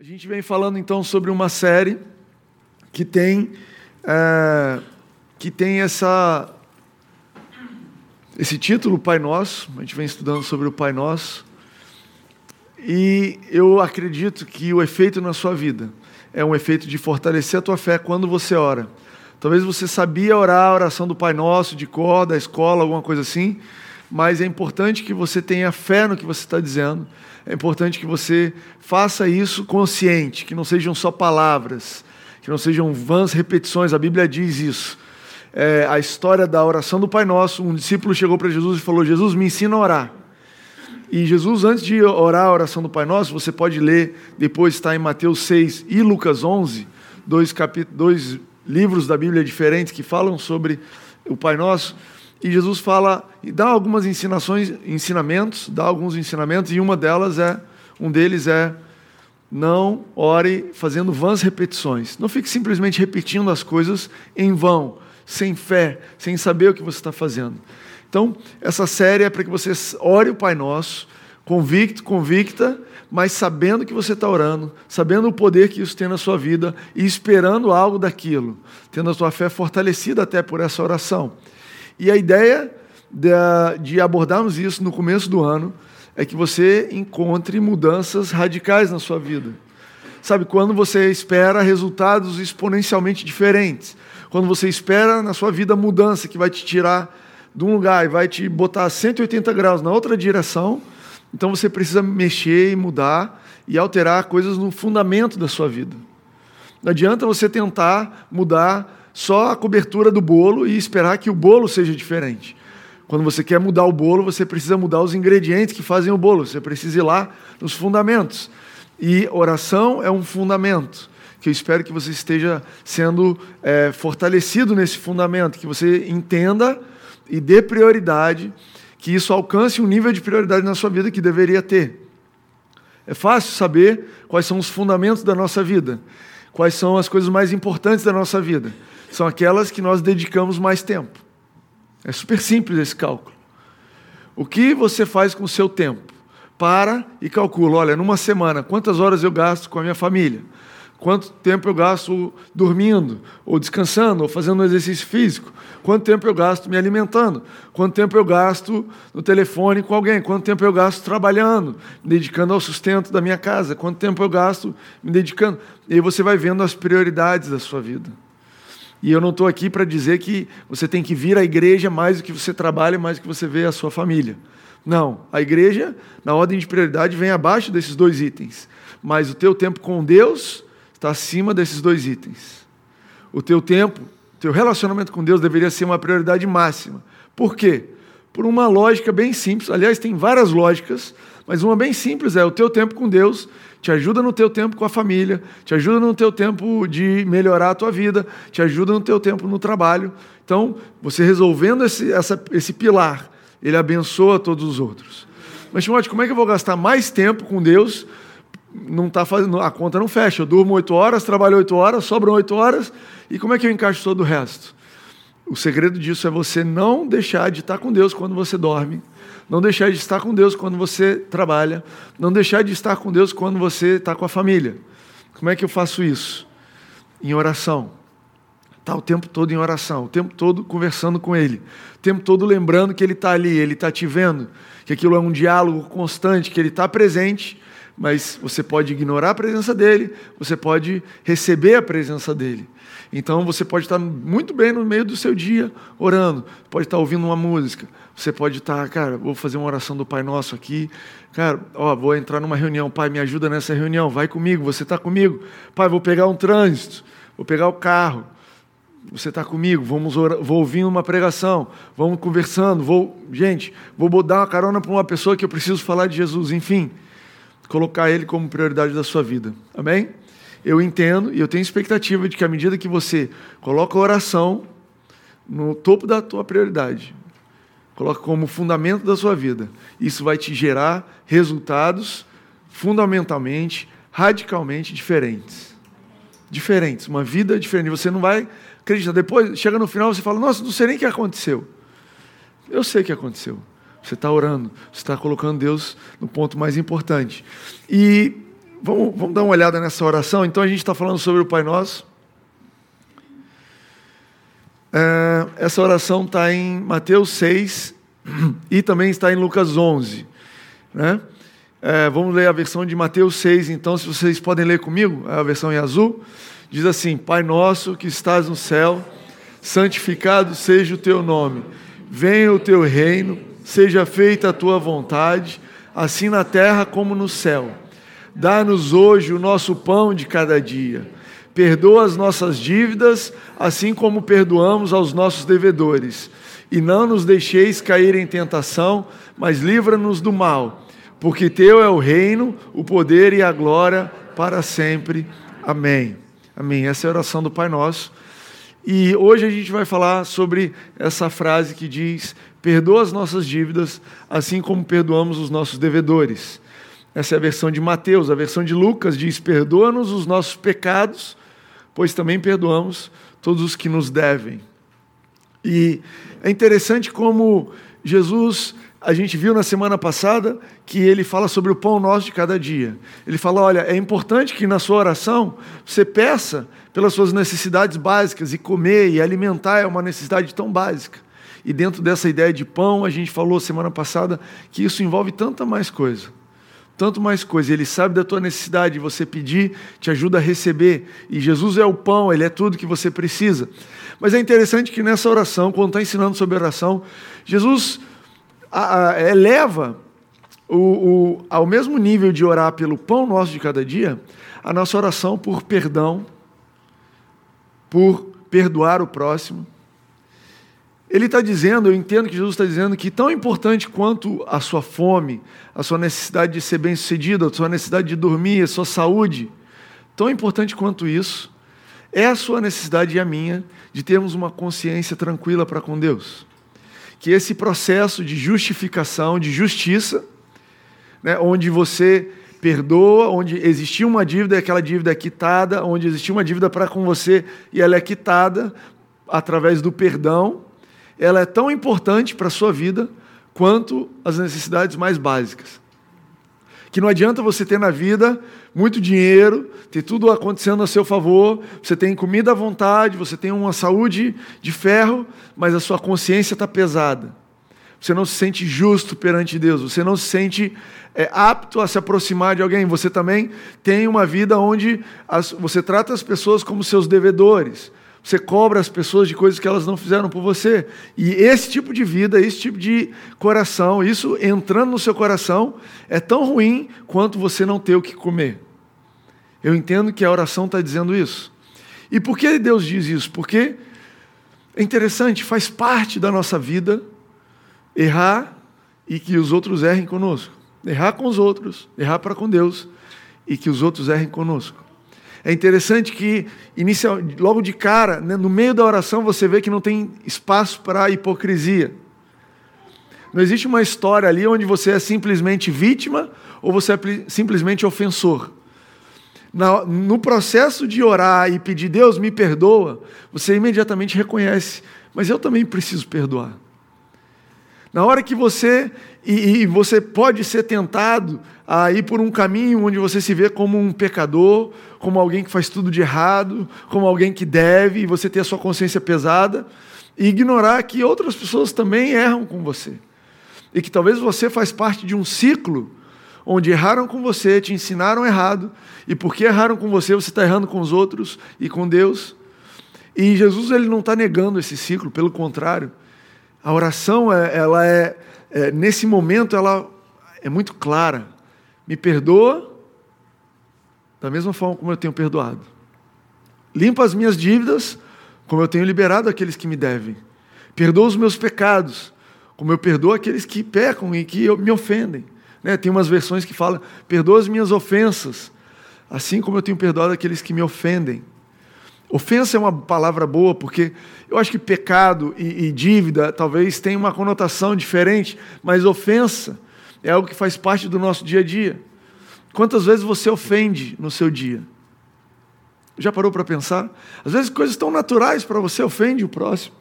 A gente vem falando então sobre uma série que tem é, que tem essa esse título Pai Nosso. A gente vem estudando sobre o Pai Nosso e eu acredito que o efeito na sua vida é um efeito de fortalecer a tua fé quando você ora. Talvez você sabia orar a oração do Pai Nosso de cor, da escola, alguma coisa assim, mas é importante que você tenha fé no que você está dizendo é importante que você faça isso consciente, que não sejam só palavras, que não sejam vãs repetições. A Bíblia diz isso. É, a história da oração do Pai Nosso, um discípulo chegou para Jesus e falou: Jesus, me ensina a orar. E Jesus, antes de orar a oração do Pai Nosso, você pode ler, depois está em Mateus 6 e Lucas 11, dois, dois livros da Bíblia diferentes que falam sobre o Pai Nosso. E Jesus fala e dá algumas ensinações, ensinamentos, dá alguns ensinamentos e uma delas é, um deles é não ore fazendo vãs repetições. Não fique simplesmente repetindo as coisas em vão, sem fé, sem saber o que você está fazendo. Então, essa série é para que você ore o Pai Nosso, convicto, convicta, mas sabendo que você está orando, sabendo o poder que isso tem na sua vida e esperando algo daquilo, tendo a sua fé fortalecida até por essa oração. E a ideia de, abordarmos isso no começo do ano é que você encontre mudanças radicais na sua vida. Sabe, quando você espera resultados exponencialmente diferentes, quando você espera na sua vida mudança que vai te tirar de um lugar e vai te botar 180 graus na outra direção, então você precisa mexer e mudar e alterar coisas no fundamento da sua vida. Não adianta você tentar mudar só a cobertura do bolo e esperar que o bolo seja diferente. Quando você quer mudar o bolo, você precisa mudar os ingredientes que fazem o bolo. Você precisa ir lá nos fundamentos. E oração é um fundamento. Que eu espero que você esteja sendo é, fortalecido nesse fundamento, que você entenda e dê prioridade, que isso alcance um nível de prioridade na sua vida que deveria ter. É fácil saber quais são os fundamentos da nossa vida, quais são as coisas mais importantes da nossa vida são aquelas que nós dedicamos mais tempo. É super simples esse cálculo. O que você faz com o seu tempo? Para e calcula, olha, numa semana, quantas horas eu gasto com a minha família? Quanto tempo eu gasto dormindo, ou descansando, ou fazendo um exercício físico? Quanto tempo eu gasto me alimentando? Quanto tempo eu gasto no telefone com alguém? Quanto tempo eu gasto trabalhando, me dedicando ao sustento da minha casa? Quanto tempo eu gasto me dedicando? E aí você vai vendo as prioridades da sua vida. E eu não estou aqui para dizer que você tem que vir à igreja mais do que você trabalha, mais do que você vê a sua família. Não, a igreja, na ordem de prioridade, vem abaixo desses dois itens. Mas o teu tempo com Deus está acima desses dois itens. O teu tempo, teu relacionamento com Deus deveria ser uma prioridade máxima. Por quê? Por uma lógica bem simples. Aliás, tem várias lógicas, mas uma bem simples é o teu tempo com Deus te ajuda no teu tempo com a família, te ajuda no teu tempo de melhorar a tua vida, te ajuda no teu tempo no trabalho. Então, você resolvendo esse, essa, esse pilar, ele abençoa todos os outros. Mas, Timóteo, como é que eu vou gastar mais tempo com Deus? Não tá fazendo, a conta não fecha. Eu durmo oito horas, trabalho oito horas, sobram oito horas, e como é que eu encaixo todo o resto? O segredo disso é você não deixar de estar com Deus quando você dorme não deixar de estar com Deus quando você trabalha. Não deixar de estar com Deus quando você está com a família. Como é que eu faço isso? Em oração. Está o tempo todo em oração, o tempo todo conversando com Ele, o tempo todo lembrando que Ele está ali, Ele está te vendo, que aquilo é um diálogo constante, que Ele está presente, mas você pode ignorar a presença dEle, você pode receber a presença dEle. Então você pode estar muito bem no meio do seu dia orando, pode estar ouvindo uma música, você pode estar, cara, vou fazer uma oração do Pai Nosso aqui, cara, ó, vou entrar numa reunião, Pai, me ajuda nessa reunião, vai comigo, você está comigo, Pai, vou pegar um trânsito, vou pegar o carro, você está comigo, vamos vou ouvindo uma pregação, vamos conversando, vou, gente, vou dar uma carona para uma pessoa que eu preciso falar de Jesus, enfim, colocar Ele como prioridade da sua vida, amém? eu entendo e eu tenho expectativa de que à medida que você coloca a oração no topo da tua prioridade, coloca como fundamento da sua vida, isso vai te gerar resultados fundamentalmente, radicalmente diferentes. Diferentes, uma vida diferente. Você não vai acreditar. Depois, chega no final, você fala: Nossa, não sei nem o que aconteceu. Eu sei o que aconteceu. Você está orando, você está colocando Deus no ponto mais importante. E vamos, vamos dar uma olhada nessa oração. Então a gente está falando sobre o Pai Nosso. É, essa oração está em Mateus 6 e também está em Lucas 11. Né? É, vamos ler a versão de Mateus 6, então, se vocês podem ler comigo, a versão em azul. Diz assim: Pai nosso que estás no céu, santificado seja o teu nome. Venha o teu reino, seja feita a tua vontade, assim na terra como no céu. Dá-nos hoje o nosso pão de cada dia. Perdoa as nossas dívidas, assim como perdoamos aos nossos devedores. E não nos deixeis cair em tentação, mas livra-nos do mal, porque teu é o reino, o poder e a glória para sempre. Amém. Amém. Essa é a oração do Pai Nosso. E hoje a gente vai falar sobre essa frase que diz: Perdoa as nossas dívidas, assim como perdoamos os nossos devedores. Essa é a versão de Mateus. A versão de Lucas diz: Perdoa-nos os nossos pecados, pois também perdoamos todos os que nos devem. E é interessante como Jesus, a gente viu na semana passada, que ele fala sobre o pão nosso de cada dia. Ele fala: olha, é importante que na sua oração você peça pelas suas necessidades básicas, e comer e alimentar é uma necessidade tão básica. E dentro dessa ideia de pão, a gente falou semana passada que isso envolve tanta mais coisa. Tanto mais coisa. Ele sabe da tua necessidade, você pedir, te ajuda a receber. E Jesus é o pão, ele é tudo que você precisa. Mas é interessante que nessa oração, quando está ensinando sobre oração, Jesus a, a, eleva o, o, ao mesmo nível de orar pelo pão nosso de cada dia, a nossa oração por perdão, por perdoar o próximo ele está dizendo, eu entendo que Jesus está dizendo que tão importante quanto a sua fome, a sua necessidade de ser bem-sucedido, a sua necessidade de dormir, a sua saúde, tão importante quanto isso, é a sua necessidade e a minha de termos uma consciência tranquila para com Deus. Que esse processo de justificação, de justiça, né, onde você perdoa, onde existia uma dívida e aquela dívida é quitada, onde existia uma dívida para com você e ela é quitada através do perdão, ela é tão importante para a sua vida quanto as necessidades mais básicas. Que não adianta você ter na vida muito dinheiro, ter tudo acontecendo a seu favor, você tem comida à vontade, você tem uma saúde de ferro, mas a sua consciência está pesada. Você não se sente justo perante Deus, você não se sente é, apto a se aproximar de alguém. Você também tem uma vida onde as, você trata as pessoas como seus devedores. Você cobra as pessoas de coisas que elas não fizeram por você. E esse tipo de vida, esse tipo de coração, isso entrando no seu coração, é tão ruim quanto você não ter o que comer. Eu entendo que a oração está dizendo isso. E por que Deus diz isso? Porque é interessante, faz parte da nossa vida errar e que os outros errem conosco. Errar com os outros, errar para com Deus e que os outros errem conosco. É interessante que, inicial, logo de cara, né, no meio da oração, você vê que não tem espaço para hipocrisia. Não existe uma história ali onde você é simplesmente vítima ou você é simplesmente ofensor. no processo de orar e pedir, Deus me perdoa, você imediatamente reconhece, mas eu também preciso perdoar. Na hora que você, e, e você pode ser tentado a ir por um caminho onde você se vê como um pecador, como alguém que faz tudo de errado, como alguém que deve, e você ter a sua consciência pesada, e ignorar que outras pessoas também erram com você. E que talvez você faz parte de um ciclo onde erraram com você, te ensinaram errado, e porque erraram com você, você está errando com os outros e com Deus. E Jesus ele não está negando esse ciclo, pelo contrário. A oração, é, ela é, é, nesse momento, ela é muito clara. Me perdoa da mesma forma como eu tenho perdoado. Limpa as minhas dívidas, como eu tenho liberado aqueles que me devem. Perdoa os meus pecados, como eu perdoo aqueles que pecam e que me ofendem. Né? Tem umas versões que falam: perdoa as minhas ofensas, assim como eu tenho perdoado aqueles que me ofendem. Ofensa é uma palavra boa, porque eu acho que pecado e, e dívida talvez tenham uma conotação diferente, mas ofensa é algo que faz parte do nosso dia a dia. Quantas vezes você ofende no seu dia? Já parou para pensar? Às vezes coisas tão naturais para você ofende o próximo.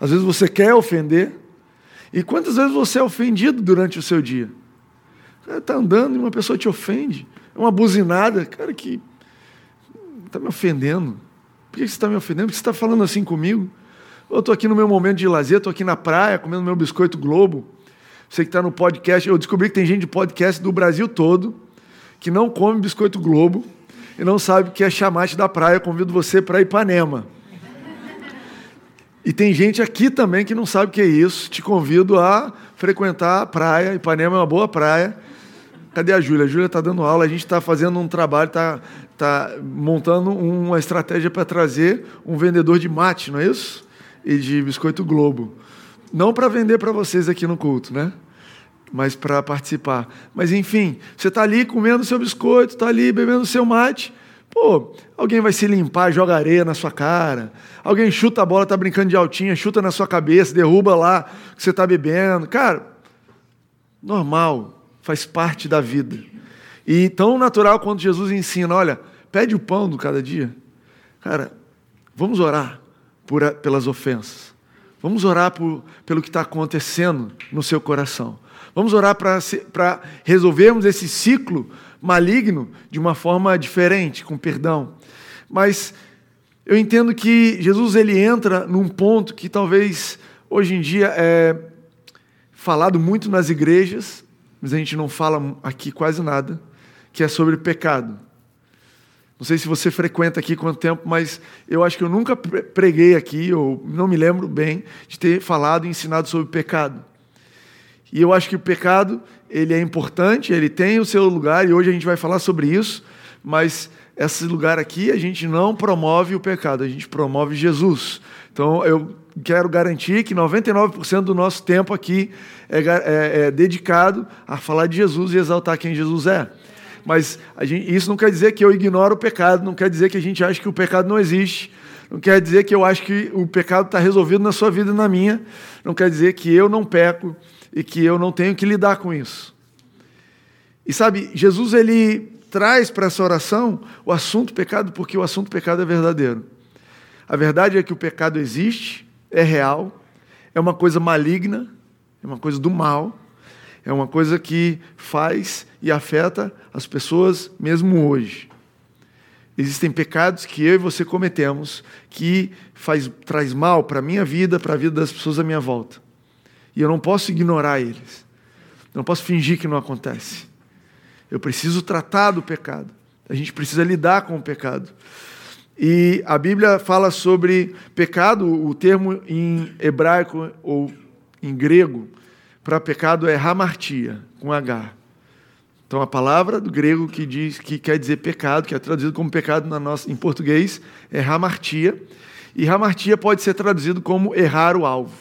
Às vezes você quer ofender. E quantas vezes você é ofendido durante o seu dia? Está andando e uma pessoa te ofende. É uma buzinada, cara, que está me ofendendo. Por que você está me ofendendo? Por que você está falando assim comigo? Eu estou aqui no meu momento de lazer, estou aqui na praia, comendo meu biscoito Globo. Você que está no podcast, eu descobri que tem gente de podcast do Brasil todo que não come biscoito Globo e não sabe o que é chamate da praia. Eu convido você para Ipanema. E tem gente aqui também que não sabe o que é isso. Te convido a frequentar a praia. Ipanema é uma boa praia. Cadê a Júlia? A Júlia está dando aula, a gente está fazendo um trabalho, está tá montando uma estratégia para trazer um vendedor de mate, não é isso? E de biscoito Globo. Não para vender para vocês aqui no culto, né? Mas para participar. Mas enfim, você está ali comendo seu biscoito, está ali bebendo seu mate. Pô, alguém vai se limpar, joga areia na sua cara. Alguém chuta a bola, está brincando de altinha, chuta na sua cabeça, derruba lá que você está bebendo. Cara, normal faz parte da vida. E tão natural quanto Jesus ensina, olha, pede o pão do cada dia. Cara, vamos orar por, pelas ofensas. Vamos orar por, pelo que está acontecendo no seu coração. Vamos orar para resolvermos esse ciclo maligno de uma forma diferente, com perdão. Mas eu entendo que Jesus ele entra num ponto que talvez hoje em dia é falado muito nas igrejas, mas a gente não fala aqui quase nada, que é sobre pecado. Não sei se você frequenta aqui quanto tempo, mas eu acho que eu nunca preguei aqui, ou não me lembro bem, de ter falado e ensinado sobre pecado. E eu acho que o pecado, ele é importante, ele tem o seu lugar, e hoje a gente vai falar sobre isso, mas esse lugar aqui a gente não promove o pecado, a gente promove Jesus. Então eu quero garantir que 99% do nosso tempo aqui é, é, é, dedicado a falar de Jesus e exaltar quem Jesus é. Mas gente, isso não quer dizer que eu ignoro o pecado, não quer dizer que a gente acha que o pecado não existe, não quer dizer que eu acho que o pecado está resolvido na sua vida e na minha, não quer dizer que eu não peco e que eu não tenho que lidar com isso. E sabe, Jesus ele traz para essa oração o assunto pecado porque o assunto pecado é verdadeiro. A verdade é que o pecado existe, é real, é uma coisa maligna, é uma coisa do mal, é uma coisa que faz e afeta as pessoas mesmo hoje. Existem pecados que eu e você cometemos que faz, traz mal para a minha vida, para a vida das pessoas à minha volta. E eu não posso ignorar eles. Eu não posso fingir que não acontece. Eu preciso tratar do pecado. A gente precisa lidar com o pecado. E a Bíblia fala sobre pecado, o termo em hebraico ou em grego para pecado é hamartia, com H. Então a palavra do grego que diz que quer dizer pecado, que é traduzido como pecado na nossa, em português, é hamartia. E hamartia pode ser traduzido como errar o alvo.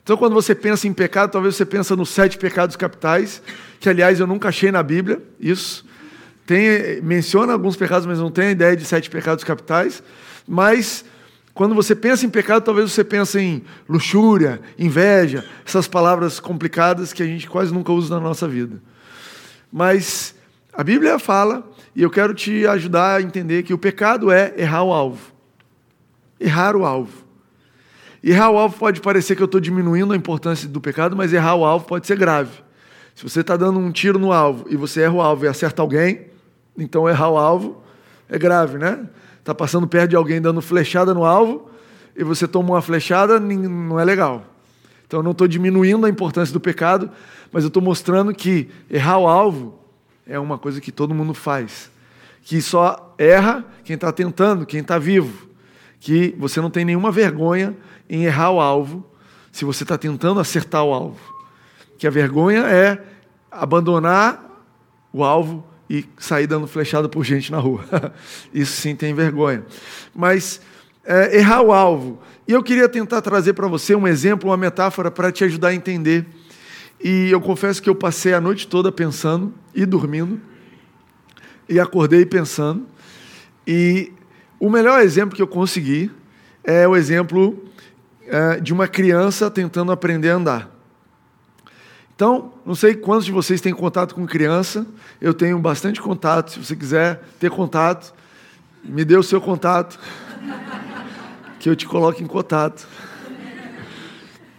Então quando você pensa em pecado, talvez você pensa nos sete pecados capitais, que aliás eu nunca achei na Bíblia, isso. Tem, menciona alguns pecados, mas não tem a ideia de sete pecados capitais. Mas, quando você pensa em pecado, talvez você pense em luxúria, inveja, essas palavras complicadas que a gente quase nunca usa na nossa vida. Mas a Bíblia fala, e eu quero te ajudar a entender que o pecado é errar o alvo. Errar o alvo. Errar o alvo pode parecer que eu estou diminuindo a importância do pecado, mas errar o alvo pode ser grave. Se você está dando um tiro no alvo e você erra o alvo e acerta alguém, então errar o alvo é grave, né? Está passando perto de alguém dando flechada no alvo e você toma uma flechada, não é legal. Então eu não estou diminuindo a importância do pecado, mas eu estou mostrando que errar o alvo é uma coisa que todo mundo faz. Que só erra quem está tentando, quem está vivo. Que você não tem nenhuma vergonha em errar o alvo se você está tentando acertar o alvo. Que a vergonha é abandonar o alvo e sair dando flechada por gente na rua. Isso sim tem vergonha. Mas é, errar o alvo. E eu queria tentar trazer para você um exemplo, uma metáfora para te ajudar a entender. E eu confesso que eu passei a noite toda pensando e dormindo, e acordei pensando. E o melhor exemplo que eu consegui é o exemplo é, de uma criança tentando aprender a andar. Então, não sei quantos de vocês têm contato com criança, eu tenho bastante contato. Se você quiser ter contato, me dê o seu contato, que eu te coloque em contato.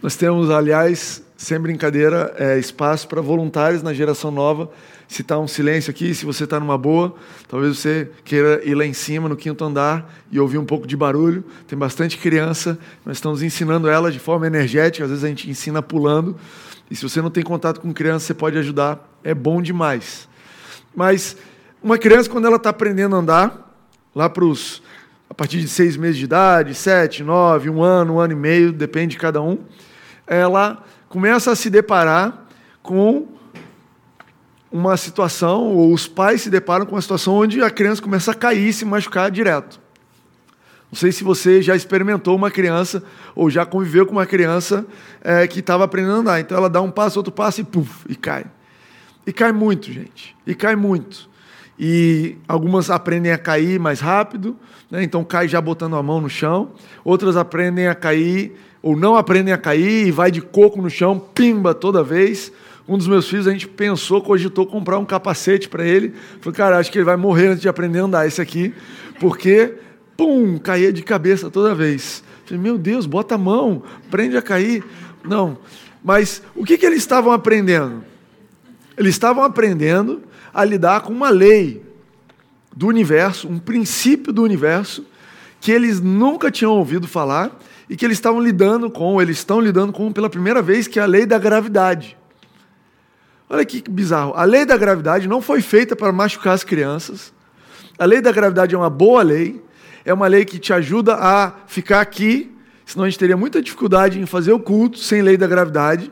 Nós temos, aliás, sem brincadeira, é espaço para voluntários na geração nova. Se está um silêncio aqui, se você está numa boa, talvez você queira ir lá em cima, no quinto andar, e ouvir um pouco de barulho. Tem bastante criança, nós estamos ensinando ela de forma energética, às vezes a gente ensina pulando. E se você não tem contato com criança, você pode ajudar, é bom demais. Mas uma criança, quando ela está aprendendo a andar, lá para os. a partir de seis meses de idade, sete, nove, um ano, um ano e meio, depende de cada um, ela começa a se deparar com uma situação, ou os pais se deparam com uma situação onde a criança começa a cair e se machucar direto. Não sei se você já experimentou uma criança ou já conviveu com uma criança é, que estava aprendendo a andar. Então ela dá um passo, outro passo e puf, e cai. E cai muito, gente. E cai muito. E algumas aprendem a cair mais rápido, né? então cai já botando a mão no chão. Outras aprendem a cair ou não aprendem a cair e vai de coco no chão, pimba toda vez. Um dos meus filhos, a gente pensou, cogitou comprar um capacete para ele. Falei, cara, acho que ele vai morrer antes de aprender a andar esse aqui, porque, pum, caía de cabeça toda vez. Falei, meu Deus, bota a mão, prende a cair. Não. Mas o que, que eles estavam aprendendo? Eles estavam aprendendo a lidar com uma lei do universo, um princípio do universo, que eles nunca tinham ouvido falar e que eles estavam lidando com, eles estão lidando com pela primeira vez, que é a lei da gravidade. Olha que bizarro. A lei da gravidade não foi feita para machucar as crianças. A lei da gravidade é uma boa lei, é uma lei que te ajuda a ficar aqui, senão a gente teria muita dificuldade em fazer o culto sem lei da gravidade.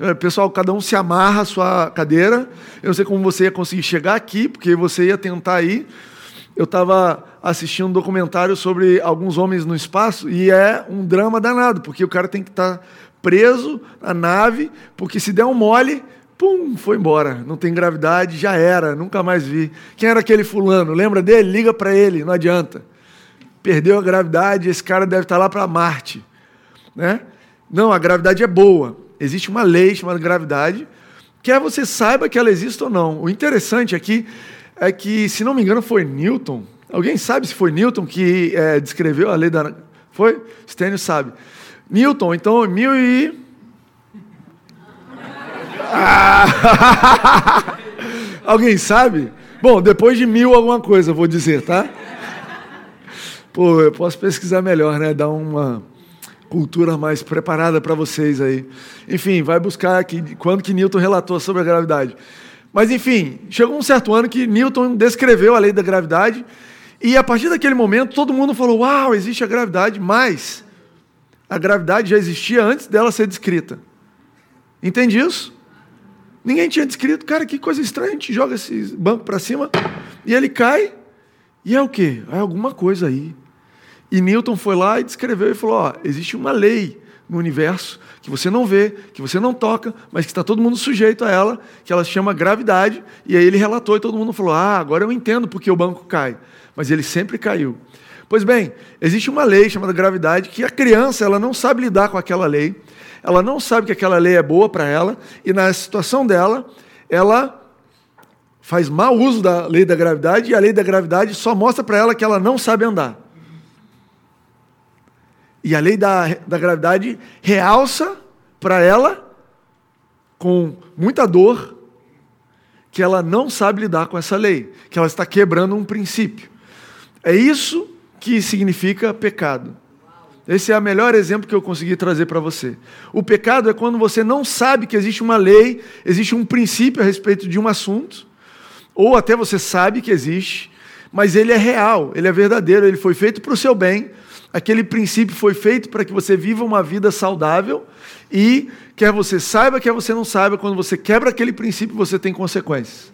É, pessoal, cada um se amarra a sua cadeira. Eu não sei como você ia conseguir chegar aqui, porque você ia tentar ir. Eu estava assistindo um documentário sobre alguns homens no espaço e é um drama danado, porque o cara tem que estar tá preso na nave, porque se der um mole, pum, foi embora. Não tem gravidade, já era, nunca mais vi. Quem era aquele fulano? Lembra dele? Liga para ele, não adianta. Perdeu a gravidade, esse cara deve estar lá para Marte. Né? Não, a gravidade é boa. Existe uma lei chamada gravidade, quer você saiba que ela existe ou não. O interessante aqui é que, se não me engano, foi Newton. Alguém sabe se foi Newton que é, descreveu a lei da. Foi? Stênio sabe. Newton, então, mil e. Ah! Alguém sabe? Bom, depois de mil alguma coisa, vou dizer, tá? Pô, eu posso pesquisar melhor, né? Dar uma cultura mais preparada para vocês aí. Enfim, vai buscar aqui quando que Newton relatou sobre a gravidade. Mas enfim, chegou um certo ano que Newton descreveu a lei da gravidade e a partir daquele momento todo mundo falou: "Uau, existe a gravidade", mas a gravidade já existia antes dela ser descrita. Entende isso? Ninguém tinha descrito, cara, que coisa estranha, a gente joga esse banco para cima e ele cai. E é o quê? É alguma coisa aí. E Newton foi lá e descreveu e falou: ó, existe uma lei no universo que você não vê, que você não toca, mas que está todo mundo sujeito a ela, que ela se chama gravidade. E aí ele relatou e todo mundo falou: ah, agora eu entendo porque o banco cai. Mas ele sempre caiu. Pois bem, existe uma lei chamada gravidade que a criança ela não sabe lidar com aquela lei ela não sabe que aquela lei é boa para ela, e na situação dela, ela faz mau uso da lei da gravidade, e a lei da gravidade só mostra para ela que ela não sabe andar. E a lei da, da gravidade realça para ela, com muita dor, que ela não sabe lidar com essa lei, que ela está quebrando um princípio. É isso que significa pecado. Esse é o melhor exemplo que eu consegui trazer para você. O pecado é quando você não sabe que existe uma lei, existe um princípio a respeito de um assunto, ou até você sabe que existe, mas ele é real, ele é verdadeiro, ele foi feito para o seu bem. Aquele princípio foi feito para que você viva uma vida saudável e, quer você saiba, quer você não saiba, quando você quebra aquele princípio, você tem consequências.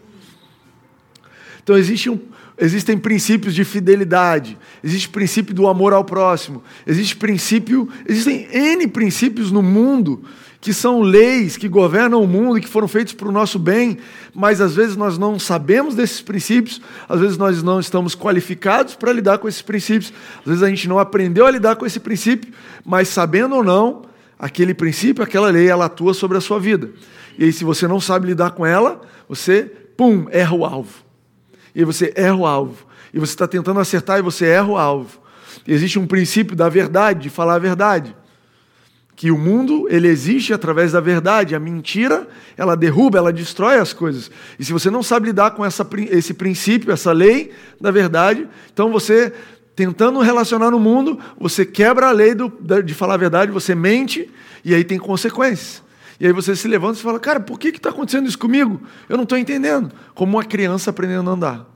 Então existe um, existem princípios de fidelidade, existe princípio do amor ao próximo, existe princípio, existem N princípios no mundo que são leis que governam o mundo e que foram feitos para o nosso bem, mas às vezes nós não sabemos desses princípios, às vezes nós não estamos qualificados para lidar com esses princípios, às vezes a gente não aprendeu a lidar com esse princípio, mas sabendo ou não, aquele princípio, aquela lei, ela atua sobre a sua vida. E aí, se você não sabe lidar com ela, você, pum, erra o alvo e você erra o alvo. E você está tentando acertar e você erra o alvo. E existe um princípio da verdade, de falar a verdade, que o mundo ele existe através da verdade. A mentira ela derruba, ela destrói as coisas. E se você não sabe lidar com essa, esse princípio, essa lei da verdade, então você tentando relacionar no mundo, você quebra a lei do, de falar a verdade, você mente e aí tem consequências. E aí você se levanta e fala, cara, por que está acontecendo isso comigo? Eu não estou entendendo. Como uma criança aprendendo a andar.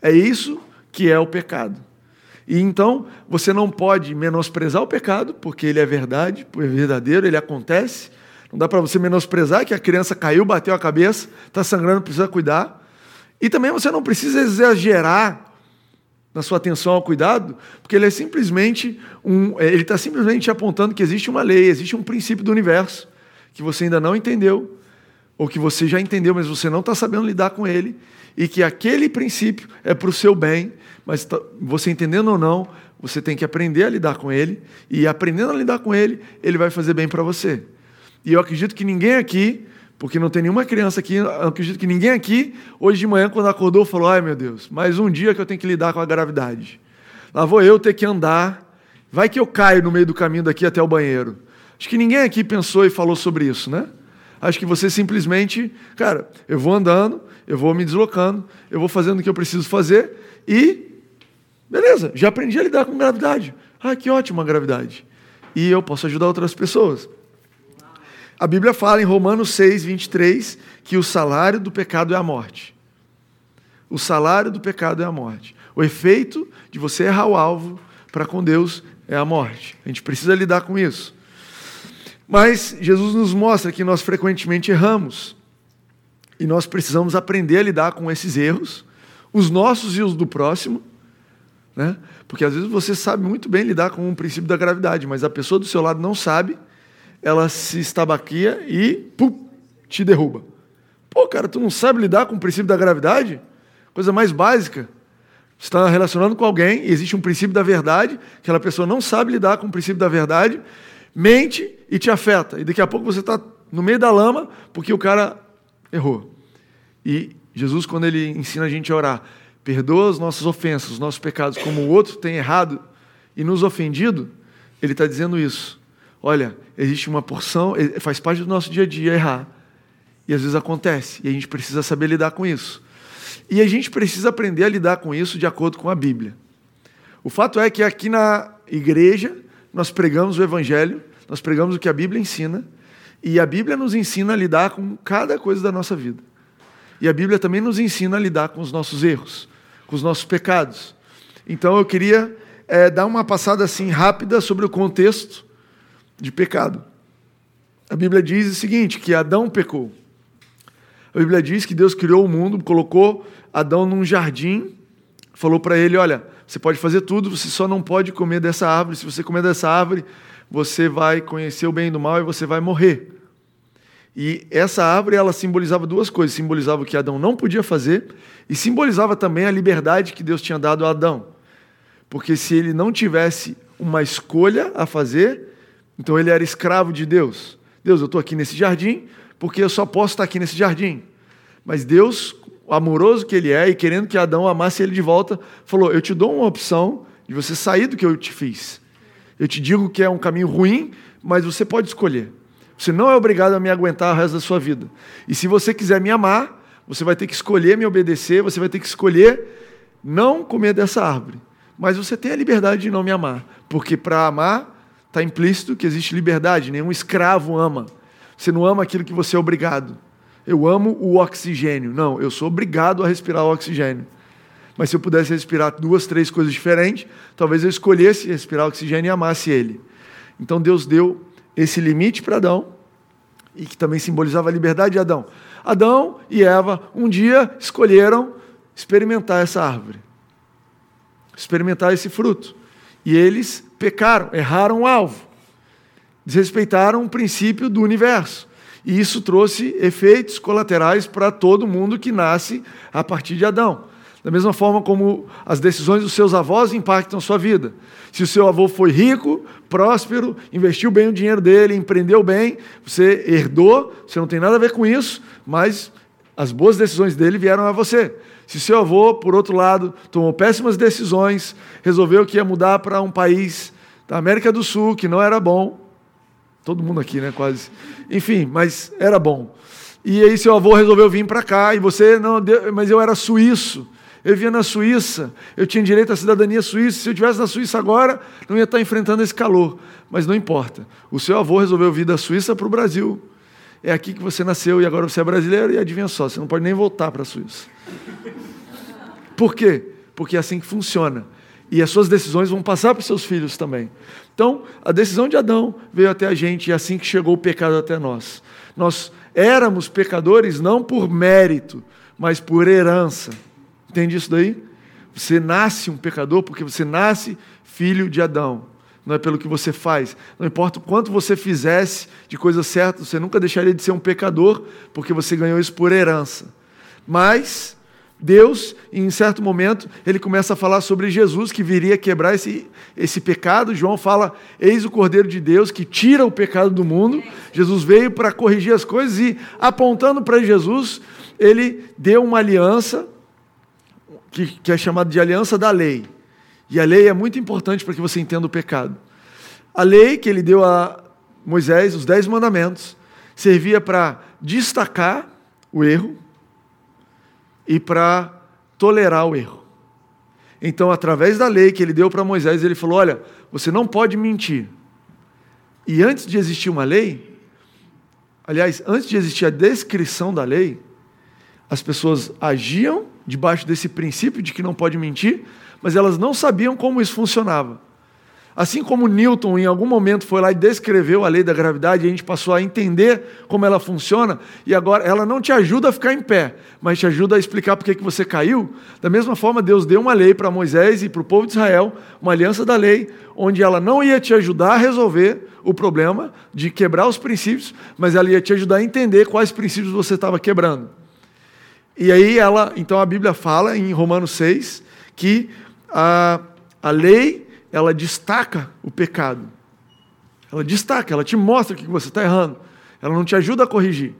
É isso que é o pecado. E então você não pode menosprezar o pecado, porque ele é verdade, é verdadeiro, ele acontece. Não dá para você menosprezar que a criança caiu, bateu a cabeça, está sangrando, precisa cuidar. E também você não precisa exagerar na sua atenção ao cuidado, porque ele é simplesmente um, ele está simplesmente apontando que existe uma lei, existe um princípio do universo que você ainda não entendeu, ou que você já entendeu, mas você não está sabendo lidar com ele, e que aquele princípio é para o seu bem, mas tá, você entendendo ou não, você tem que aprender a lidar com ele, e aprendendo a lidar com ele, ele vai fazer bem para você. E eu acredito que ninguém aqui porque não tem nenhuma criança aqui, eu acredito que ninguém aqui, hoje de manhã, quando acordou, falou: ai meu Deus, mais um dia que eu tenho que lidar com a gravidade. Lá vou eu ter que andar, vai que eu caio no meio do caminho daqui até o banheiro. Acho que ninguém aqui pensou e falou sobre isso, né? Acho que você simplesmente, cara, eu vou andando, eu vou me deslocando, eu vou fazendo o que eu preciso fazer e, beleza, já aprendi a lidar com gravidade. Ah, que ótima gravidade. E eu posso ajudar outras pessoas. A Bíblia fala em Romanos 6, 23, que o salário do pecado é a morte. O salário do pecado é a morte. O efeito de você errar o alvo para com Deus é a morte. A gente precisa lidar com isso. Mas Jesus nos mostra que nós frequentemente erramos. E nós precisamos aprender a lidar com esses erros, os nossos e os do próximo. Né? Porque às vezes você sabe muito bem lidar com o princípio da gravidade, mas a pessoa do seu lado não sabe ela se estabaquia e pum, te derruba. Pô, cara, tu não sabe lidar com o princípio da gravidade? Coisa mais básica. Você está relacionando com alguém e existe um princípio da verdade, aquela pessoa não sabe lidar com o princípio da verdade, mente e te afeta. E daqui a pouco você está no meio da lama porque o cara errou. E Jesus, quando ele ensina a gente a orar, perdoa as nossas ofensas, os nossos pecados, como o outro tem errado e nos ofendido, ele está dizendo isso. Olha, existe uma porção, faz parte do nosso dia a dia errar. E às vezes acontece, e a gente precisa saber lidar com isso. E a gente precisa aprender a lidar com isso de acordo com a Bíblia. O fato é que aqui na igreja nós pregamos o Evangelho, nós pregamos o que a Bíblia ensina, e a Bíblia nos ensina a lidar com cada coisa da nossa vida. E a Bíblia também nos ensina a lidar com os nossos erros, com os nossos pecados. Então eu queria é, dar uma passada assim rápida sobre o contexto de pecado. A Bíblia diz o seguinte: que Adão pecou. A Bíblia diz que Deus criou o mundo, colocou Adão num jardim, falou para ele: Olha, você pode fazer tudo, você só não pode comer dessa árvore. Se você comer dessa árvore, você vai conhecer o bem e do mal e você vai morrer. E essa árvore ela simbolizava duas coisas: simbolizava o que Adão não podia fazer e simbolizava também a liberdade que Deus tinha dado a Adão. Porque se ele não tivesse uma escolha a fazer, então ele era escravo de Deus. Deus, eu estou aqui nesse jardim porque eu só posso estar aqui nesse jardim. Mas Deus, amoroso que ele é e querendo que Adão amasse ele de volta, falou: Eu te dou uma opção de você sair do que eu te fiz. Eu te digo que é um caminho ruim, mas você pode escolher. Você não é obrigado a me aguentar o resto da sua vida. E se você quiser me amar, você vai ter que escolher me obedecer, você vai ter que escolher não comer dessa árvore. Mas você tem a liberdade de não me amar, porque para amar Está implícito que existe liberdade, nenhum escravo ama. Você não ama aquilo que você é obrigado. Eu amo o oxigênio. Não, eu sou obrigado a respirar o oxigênio. Mas se eu pudesse respirar duas, três coisas diferentes, talvez eu escolhesse respirar o oxigênio e amasse ele. Então Deus deu esse limite para Adão, e que também simbolizava a liberdade de Adão. Adão e Eva um dia escolheram experimentar essa árvore, experimentar esse fruto. E eles pecaram, erraram o alvo, desrespeitaram o princípio do universo. E isso trouxe efeitos colaterais para todo mundo que nasce a partir de Adão. Da mesma forma como as decisões dos seus avós impactam a sua vida. Se o seu avô foi rico, próspero, investiu bem o dinheiro dele, empreendeu bem, você herdou, você não tem nada a ver com isso, mas as boas decisões dele vieram a você. Se seu avô, por outro lado, tomou péssimas decisões, resolveu que ia mudar para um país da América do Sul que não era bom, todo mundo aqui, né? Quase. Enfim, mas era bom. E aí seu avô resolveu vir para cá e você não, mas eu era suíço. Eu vivia na Suíça, eu tinha direito à cidadania suíça. Se eu estivesse na Suíça agora, não ia estar enfrentando esse calor. Mas não importa. O seu avô resolveu vir da Suíça para o Brasil. É aqui que você nasceu e agora você é brasileiro e adivinha só, você não pode nem voltar para a Suíça. Por quê? Porque é assim que funciona. E as suas decisões vão passar para os seus filhos também. Então, a decisão de Adão veio até a gente e é assim que chegou o pecado até nós. Nós éramos pecadores não por mérito, mas por herança. Entende isso daí? Você nasce um pecador porque você nasce filho de Adão. Não é pelo que você faz. Não importa o quanto você fizesse de coisas certas, você nunca deixaria de ser um pecador, porque você ganhou isso por herança. Mas Deus, em certo momento, ele começa a falar sobre Jesus que viria quebrar esse, esse pecado. João fala: Eis o Cordeiro de Deus que tira o pecado do mundo. Jesus veio para corrigir as coisas e, apontando para Jesus, ele deu uma aliança que, que é chamada de aliança da lei. E a lei é muito importante para que você entenda o pecado. A lei que ele deu a Moisés, os dez mandamentos, servia para destacar o erro e para tolerar o erro. Então, através da lei que ele deu para Moisés, ele falou: Olha, você não pode mentir. E antes de existir uma lei, aliás, antes de existir a descrição da lei, as pessoas agiam debaixo desse princípio de que não pode mentir, mas elas não sabiam como isso funcionava. Assim como Newton, em algum momento, foi lá e descreveu a lei da gravidade, a gente passou a entender como ela funciona, e agora ela não te ajuda a ficar em pé, mas te ajuda a explicar por que você caiu. Da mesma forma, Deus deu uma lei para Moisés e para o povo de Israel, uma aliança da lei, onde ela não ia te ajudar a resolver o problema de quebrar os princípios, mas ela ia te ajudar a entender quais princípios você estava quebrando. E aí ela, então a Bíblia fala em Romanos 6 que a, a lei ela destaca o pecado. Ela destaca, ela te mostra que você está errando. Ela não te ajuda a corrigir.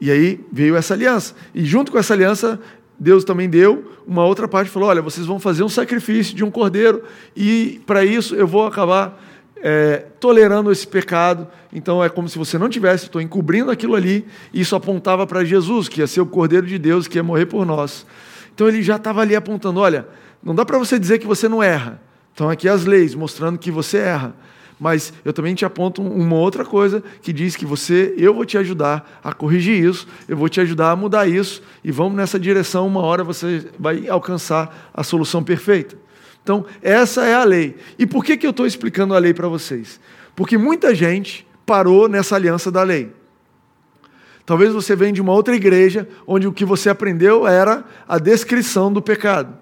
E aí veio essa aliança. E junto com essa aliança, Deus também deu uma outra parte, falou: olha, vocês vão fazer um sacrifício de um cordeiro, e para isso eu vou acabar é, tolerando esse pecado. Então é como se você não tivesse, estou encobrindo aquilo ali. E isso apontava para Jesus, que ia ser o Cordeiro de Deus, que ia morrer por nós. Então ele já estava ali apontando: olha, não dá para você dizer que você não erra. Então aqui as leis mostrando que você erra. Mas eu também te aponto uma outra coisa que diz que você, eu vou te ajudar a corrigir isso, eu vou te ajudar a mudar isso, e vamos nessa direção, uma hora você vai alcançar a solução perfeita. Então, essa é a lei. E por que, que eu estou explicando a lei para vocês? Porque muita gente parou nessa aliança da lei. Talvez você venha de uma outra igreja onde o que você aprendeu era a descrição do pecado.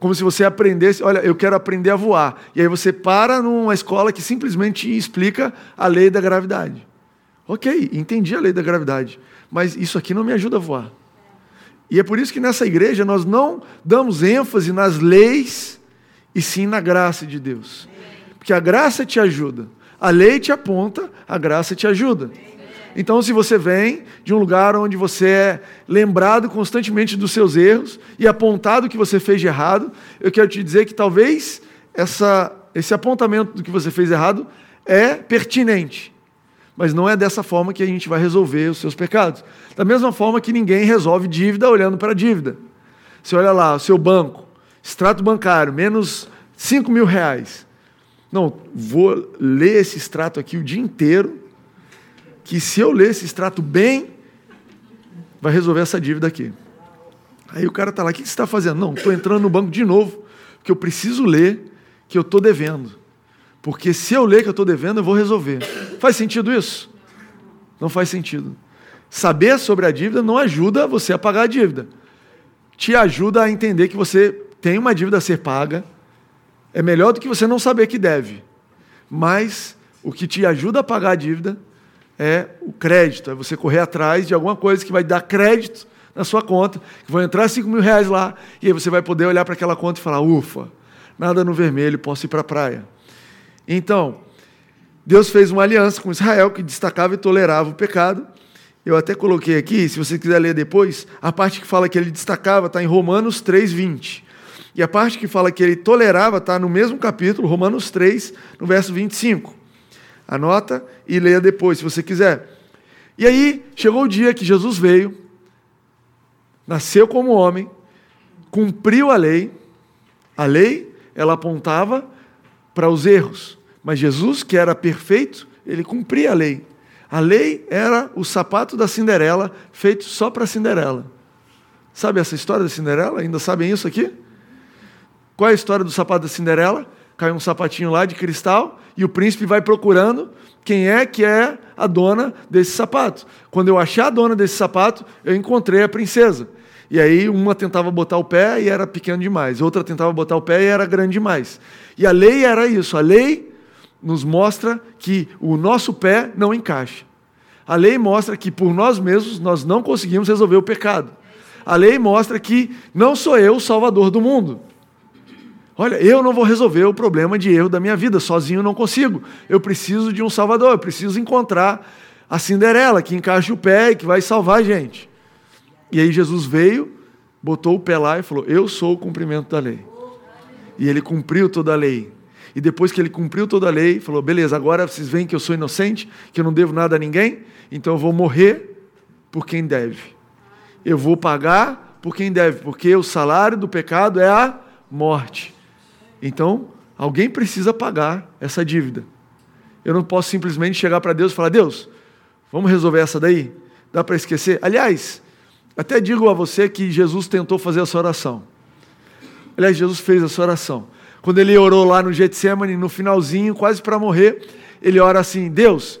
Como se você aprendesse, olha, eu quero aprender a voar. E aí você para numa escola que simplesmente explica a lei da gravidade. Ok, entendi a lei da gravidade, mas isso aqui não me ajuda a voar. E é por isso que nessa igreja nós não damos ênfase nas leis e sim na graça de Deus. Porque a graça te ajuda, a lei te aponta, a graça te ajuda. Então, se você vem de um lugar onde você é lembrado constantemente dos seus erros e apontado o que você fez de errado, eu quero te dizer que talvez essa, esse apontamento do que você fez errado é pertinente. Mas não é dessa forma que a gente vai resolver os seus pecados. Da mesma forma que ninguém resolve dívida olhando para a dívida. Você olha lá, o seu banco, extrato bancário, menos 5 mil reais. Não, vou ler esse extrato aqui o dia inteiro, que se eu ler esse extrato bem, vai resolver essa dívida aqui. Aí o cara está lá, o que você está fazendo? Não, estou entrando no banco de novo, porque eu preciso ler que eu estou devendo. Porque se eu ler que eu estou devendo, eu vou resolver. Faz sentido isso? Não faz sentido. Saber sobre a dívida não ajuda você a pagar a dívida. Te ajuda a entender que você tem uma dívida a ser paga. É melhor do que você não saber que deve. Mas o que te ajuda a pagar a dívida é o crédito. É você correr atrás de alguma coisa que vai dar crédito na sua conta, que vai entrar 5 mil reais lá, e aí você vai poder olhar para aquela conta e falar: ufa, nada no vermelho, posso ir para a praia. Então, Deus fez uma aliança com Israel que destacava e tolerava o pecado. Eu até coloquei aqui, se você quiser ler depois, a parte que fala que ele destacava está em Romanos 3:20. E a parte que fala que ele tolerava está no mesmo capítulo, Romanos 3, no verso 25. Anota e leia depois, se você quiser. E aí, chegou o dia que Jesus veio, nasceu como homem, cumpriu a lei. A lei, ela apontava para os erros, mas Jesus, que era perfeito, ele cumpria a lei. A lei era o sapato da Cinderela, feito só para Cinderela. Sabe essa história da Cinderela? Ainda sabem isso aqui? Qual é a história do sapato da Cinderela? Cai um sapatinho lá de cristal e o príncipe vai procurando quem é que é a dona desse sapato. Quando eu achar a dona desse sapato, eu encontrei a princesa. E aí uma tentava botar o pé e era pequeno demais, outra tentava botar o pé e era grande demais. E a lei era isso, a lei nos mostra que o nosso pé não encaixa. A lei mostra que por nós mesmos nós não conseguimos resolver o pecado. A lei mostra que não sou eu o salvador do mundo. Olha, eu não vou resolver o problema de erro da minha vida, sozinho não consigo. Eu preciso de um salvador, eu preciso encontrar a Cinderela que encaixa o pé e que vai salvar a gente. E aí Jesus veio, botou o pé lá e falou: Eu sou o cumprimento da lei. E ele cumpriu toda a lei. E depois que ele cumpriu toda a lei, falou: beleza, agora vocês veem que eu sou inocente, que eu não devo nada a ninguém, então eu vou morrer por quem deve. Eu vou pagar por quem deve, porque o salário do pecado é a morte. Então, alguém precisa pagar essa dívida. Eu não posso simplesmente chegar para Deus e falar: Deus, vamos resolver essa daí? Dá para esquecer? Aliás, até digo a você que Jesus tentou fazer essa oração. Aliás, Jesus fez essa oração. Quando ele orou lá no Getsemane, no finalzinho, quase para morrer, ele ora assim: Deus,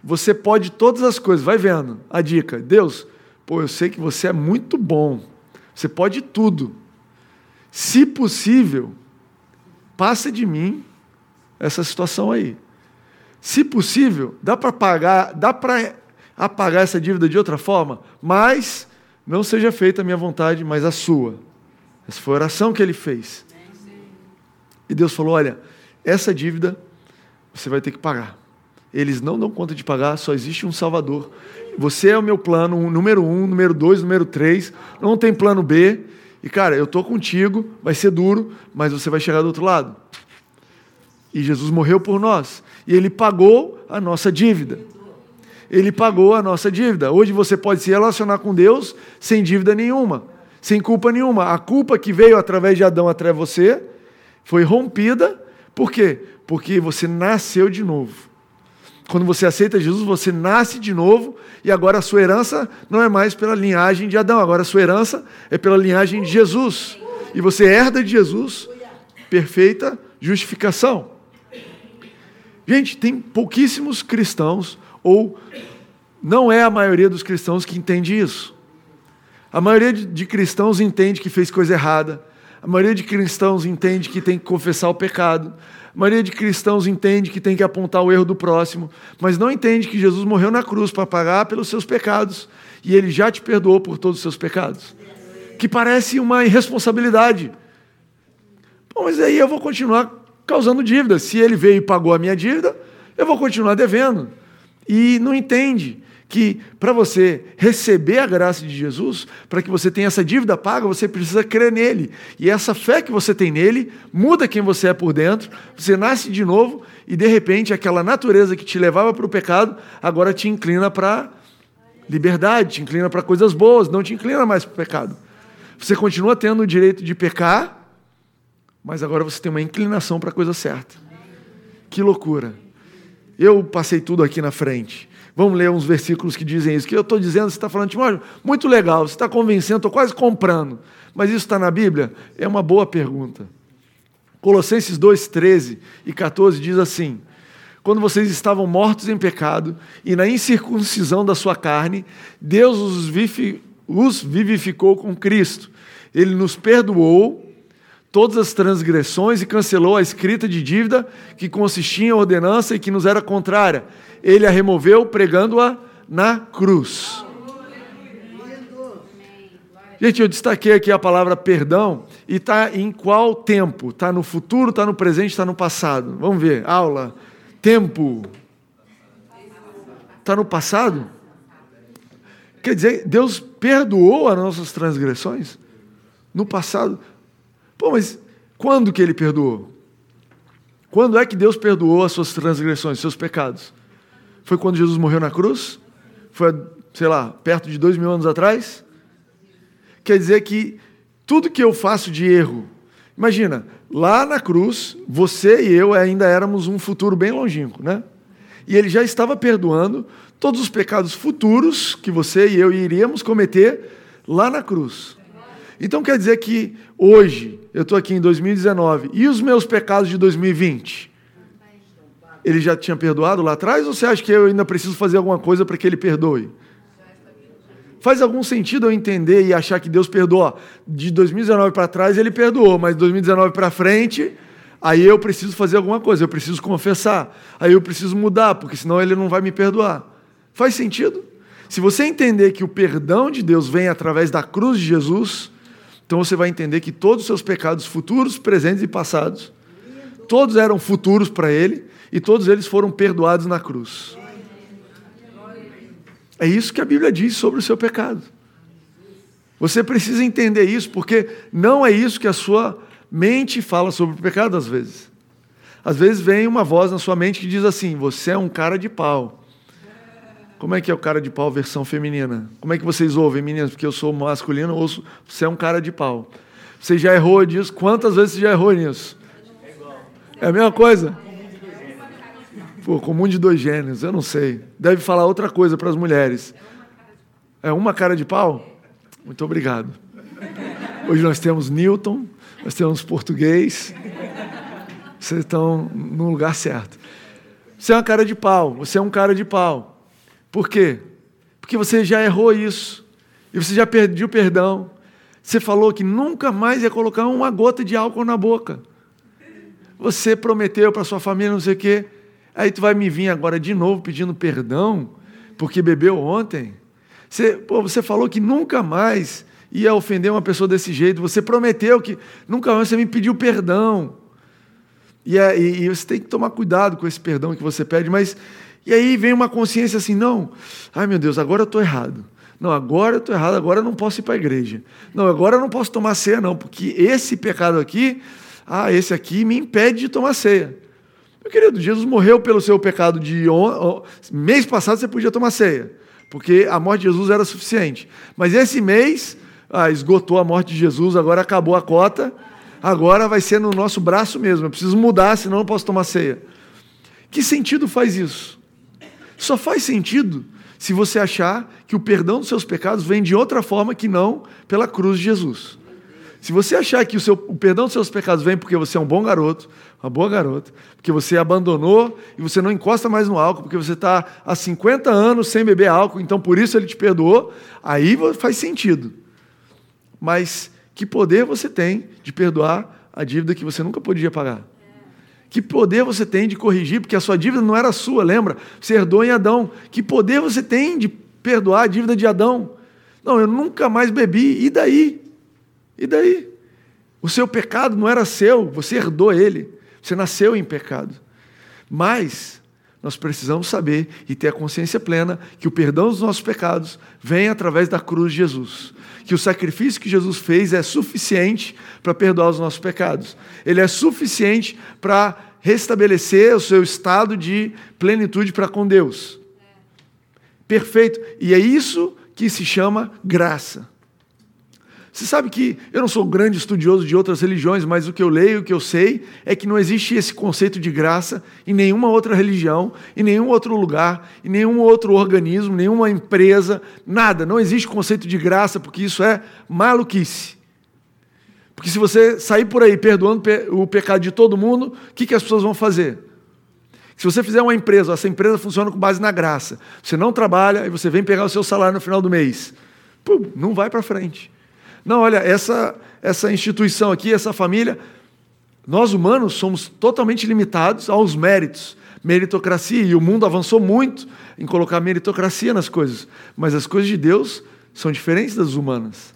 você pode todas as coisas. Vai vendo a dica. Deus, pô, eu sei que você é muito bom. Você pode tudo. Se possível, passa de mim essa situação aí. Se possível, dá para pagar, dá para apagar essa dívida de outra forma, mas não seja feita a minha vontade, mas a sua. Essa foi a oração que ele fez. E Deus falou: Olha, essa dívida você vai ter que pagar. Eles não dão conta de pagar, só existe um Salvador. Você é o meu plano número um, número dois, número três. Não tem plano B. E cara, eu estou contigo, vai ser duro, mas você vai chegar do outro lado. E Jesus morreu por nós. E ele pagou a nossa dívida. Ele pagou a nossa dívida. Hoje você pode se relacionar com Deus sem dívida nenhuma, sem culpa nenhuma. A culpa que veio através de Adão até você foi rompida, por quê? Porque você nasceu de novo. Quando você aceita Jesus, você nasce de novo e agora a sua herança não é mais pela linhagem de Adão, agora a sua herança é pela linhagem de Jesus. E você herda de Jesus perfeita justificação. Gente, tem pouquíssimos cristãos, ou não é a maioria dos cristãos que entende isso. A maioria de cristãos entende que fez coisa errada, a maioria de cristãos entende que tem que confessar o pecado. A maioria de cristãos entende que tem que apontar o erro do próximo, mas não entende que Jesus morreu na cruz para pagar pelos seus pecados e ele já te perdoou por todos os seus pecados. Que parece uma irresponsabilidade. Bom, mas aí eu vou continuar causando dívida. Se ele veio e pagou a minha dívida, eu vou continuar devendo. E não entende que para você receber a graça de Jesus, para que você tenha essa dívida paga, você precisa crer nele. E essa fé que você tem nele muda quem você é por dentro, você nasce de novo e de repente aquela natureza que te levava para o pecado agora te inclina para liberdade, te inclina para coisas boas, não te inclina mais para o pecado. Você continua tendo o direito de pecar, mas agora você tem uma inclinação para a coisa certa. Que loucura. Eu passei tudo aqui na frente. Vamos ler uns versículos que dizem isso. Que eu estou dizendo, você está falando, Timóteo, muito legal, você está convencendo, estou quase comprando. Mas isso está na Bíblia? É uma boa pergunta. Colossenses 2, 13 e 14 diz assim: Quando vocês estavam mortos em pecado e na incircuncisão da sua carne, Deus os vivificou com Cristo. Ele nos perdoou todas as transgressões e cancelou a escrita de dívida que consistia em ordenança e que nos era contrária ele a removeu pregando-a na cruz. Gente, eu destaquei aqui a palavra perdão e está em qual tempo? Está no futuro, está no presente, está no passado? Vamos ver, aula. Tempo. Está no passado? Quer dizer, Deus perdoou as nossas transgressões? No passado. Pô, mas quando que ele perdoou? Quando é que Deus perdoou as suas transgressões, seus pecados? Foi quando Jesus morreu na cruz? Foi, sei lá, perto de dois mil anos atrás? Quer dizer que tudo que eu faço de erro, imagina, lá na cruz, você e eu ainda éramos um futuro bem longínquo, né? E ele já estava perdoando todos os pecados futuros que você e eu iríamos cometer lá na cruz. Então quer dizer que hoje, eu estou aqui em 2019, e os meus pecados de 2020? Ele já tinha perdoado lá atrás ou você acha que eu ainda preciso fazer alguma coisa para que ele perdoe? Faz algum sentido eu entender e achar que Deus perdoa? De 2019 para trás ele perdoou, mas de 2019 para frente, aí eu preciso fazer alguma coisa, eu preciso confessar, aí eu preciso mudar, porque senão ele não vai me perdoar. Faz sentido? Se você entender que o perdão de Deus vem através da cruz de Jesus, então você vai entender que todos os seus pecados futuros, presentes e passados, todos eram futuros para ele e todos eles foram perdoados na cruz. É isso que a Bíblia diz sobre o seu pecado. Você precisa entender isso, porque não é isso que a sua mente fala sobre o pecado às vezes. Às vezes vem uma voz na sua mente que diz assim: Você é um cara de pau. Como é que é o cara de pau versão feminina? Como é que vocês ouvem, meninas? Porque eu sou masculino, ouço, você é um cara de pau. Você já errou disso? Quantas vezes você já errou nisso? É a mesma coisa? Pô, comum de dois gêneros, eu não sei. Deve falar outra coisa para as mulheres. É uma cara de pau? Muito obrigado. Hoje nós temos Newton, nós temos português. Vocês estão no lugar certo. Você é uma cara de pau, você é um cara de pau. Por quê? Porque você já errou isso. E você já perdeu perdão. Você falou que nunca mais ia colocar uma gota de álcool na boca. Você prometeu para sua família não sei o quê. Aí tu vai me vir agora de novo pedindo perdão porque bebeu ontem. Você, pô, você falou que nunca mais ia ofender uma pessoa desse jeito. Você prometeu que nunca mais você me pediu perdão. E, é, e, e você tem que tomar cuidado com esse perdão que você pede, mas e aí vem uma consciência assim: não, ai meu Deus, agora eu estou errado. Não, agora eu estou errado, agora eu não posso ir para a igreja. Não, agora eu não posso tomar ceia, não, porque esse pecado aqui, ah, esse aqui me impede de tomar ceia. Meu querido, Jesus morreu pelo seu pecado de on... mês passado você podia tomar ceia, porque a morte de Jesus era suficiente. Mas esse mês, ah, esgotou a morte de Jesus, agora acabou a cota, agora vai ser no nosso braço mesmo. Eu preciso mudar, senão eu não posso tomar ceia. Que sentido faz isso? Só faz sentido se você achar que o perdão dos seus pecados vem de outra forma que não pela cruz de Jesus. Se você achar que o, seu, o perdão dos seus pecados vem porque você é um bom garoto, uma boa garota, porque você abandonou e você não encosta mais no álcool, porque você está há 50 anos sem beber álcool, então por isso ele te perdoou, aí faz sentido. Mas que poder você tem de perdoar a dívida que você nunca podia pagar? Que poder você tem de corrigir, porque a sua dívida não era sua, lembra? Você herdou em Adão. Que poder você tem de perdoar a dívida de Adão? Não, eu nunca mais bebi. E daí? E daí? O seu pecado não era seu, você herdou ele. Você nasceu em pecado. Mas nós precisamos saber e ter a consciência plena que o perdão dos nossos pecados vem através da cruz de Jesus. Que o sacrifício que Jesus fez é suficiente para perdoar os nossos pecados. Ele é suficiente para restabelecer o seu estado de plenitude para com Deus. Perfeito. E é isso que se chama graça. Você sabe que eu não sou grande estudioso de outras religiões, mas o que eu leio, o que eu sei, é que não existe esse conceito de graça em nenhuma outra religião, em nenhum outro lugar, em nenhum outro organismo, nenhuma empresa, nada. Não existe conceito de graça, porque isso é maluquice. Porque se você sair por aí perdoando o pecado de todo mundo, o que, que as pessoas vão fazer? Se você fizer uma empresa, essa empresa funciona com base na graça. Você não trabalha e você vem pegar o seu salário no final do mês. Pum, não vai para frente. Não, olha, essa, essa instituição aqui, essa família, nós humanos somos totalmente limitados aos méritos, meritocracia, e o mundo avançou muito em colocar meritocracia nas coisas, mas as coisas de Deus são diferentes das humanas.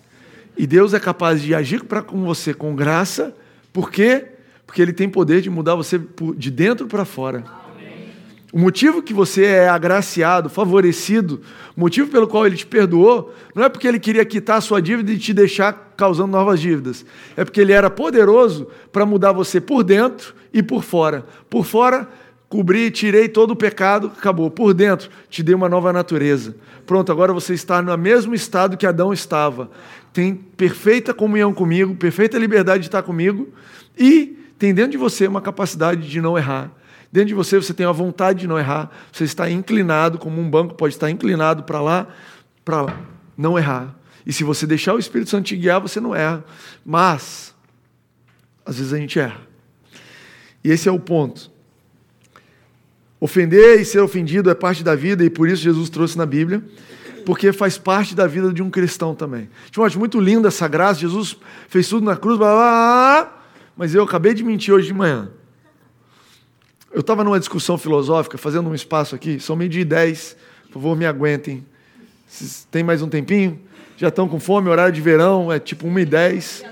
E Deus é capaz de agir para com você com graça, por quê? Porque Ele tem poder de mudar você de dentro para fora. O motivo que você é agraciado, favorecido, o motivo pelo qual ele te perdoou, não é porque ele queria quitar a sua dívida e te deixar causando novas dívidas. É porque ele era poderoso para mudar você por dentro e por fora. Por fora, cobri, tirei todo o pecado, acabou. Por dentro, te dei uma nova natureza. Pronto, agora você está no mesmo estado que Adão estava. Tem perfeita comunhão comigo, perfeita liberdade de estar comigo e tem dentro de você uma capacidade de não errar Dentro de você você tem a vontade de não errar, você está inclinado, como um banco pode estar inclinado para lá, para não errar. E se você deixar o Espírito Santo te guiar, você não erra. Mas, às vezes a gente erra. E esse é o ponto. Ofender e ser ofendido é parte da vida, e por isso Jesus trouxe na Bíblia, porque faz parte da vida de um cristão também. Eu acho muito linda essa graça. Jesus fez tudo na cruz, blá, blá, blá, mas eu acabei de mentir hoje de manhã. Eu estava numa discussão filosófica, fazendo um espaço aqui, são meio de dez, por favor, me aguentem. Vocês tem mais um tempinho? Já estão com fome? Horário de verão é tipo 1 e 10.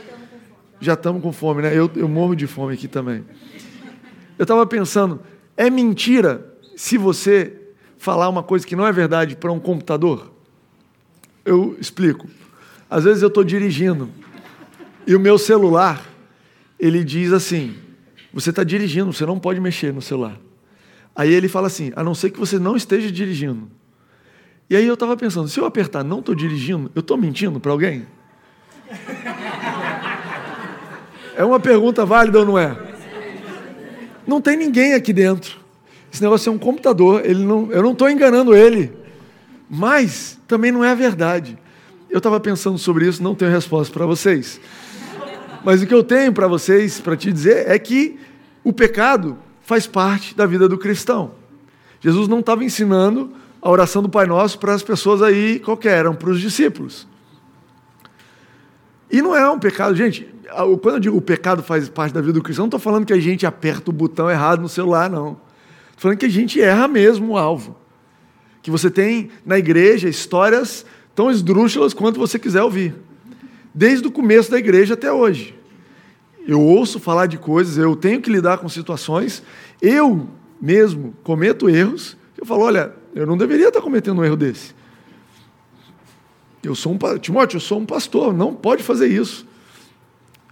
Já estamos com fome, né? Eu, eu morro de fome aqui também. Eu estava pensando, é mentira se você falar uma coisa que não é verdade para um computador? Eu explico. Às vezes eu estou dirigindo e o meu celular, ele diz assim, você está dirigindo, você não pode mexer no celular. Aí ele fala assim: a não ser que você não esteja dirigindo. E aí eu estava pensando: se eu apertar não estou dirigindo, eu estou mentindo para alguém? É uma pergunta válida ou não é? Não tem ninguém aqui dentro. Esse negócio é um computador, ele não, eu não estou enganando ele. Mas também não é a verdade. Eu estava pensando sobre isso, não tenho resposta para vocês. Mas o que eu tenho para vocês, para te dizer, é que o pecado faz parte da vida do cristão. Jesus não estava ensinando a oração do Pai Nosso para as pessoas aí qualquer, eram para os discípulos. E não é um pecado, gente. Quando eu digo o pecado faz parte da vida do cristão, não estou falando que a gente aperta o botão errado no celular, não. Estou falando que a gente erra mesmo o alvo. Que você tem na igreja histórias tão esdrúxulas quanto você quiser ouvir desde o começo da igreja até hoje. Eu ouço falar de coisas, eu tenho que lidar com situações, eu mesmo cometo erros, eu falo, olha, eu não deveria estar cometendo um erro desse. Eu sou um Timóteo, eu sou um pastor, não pode fazer isso.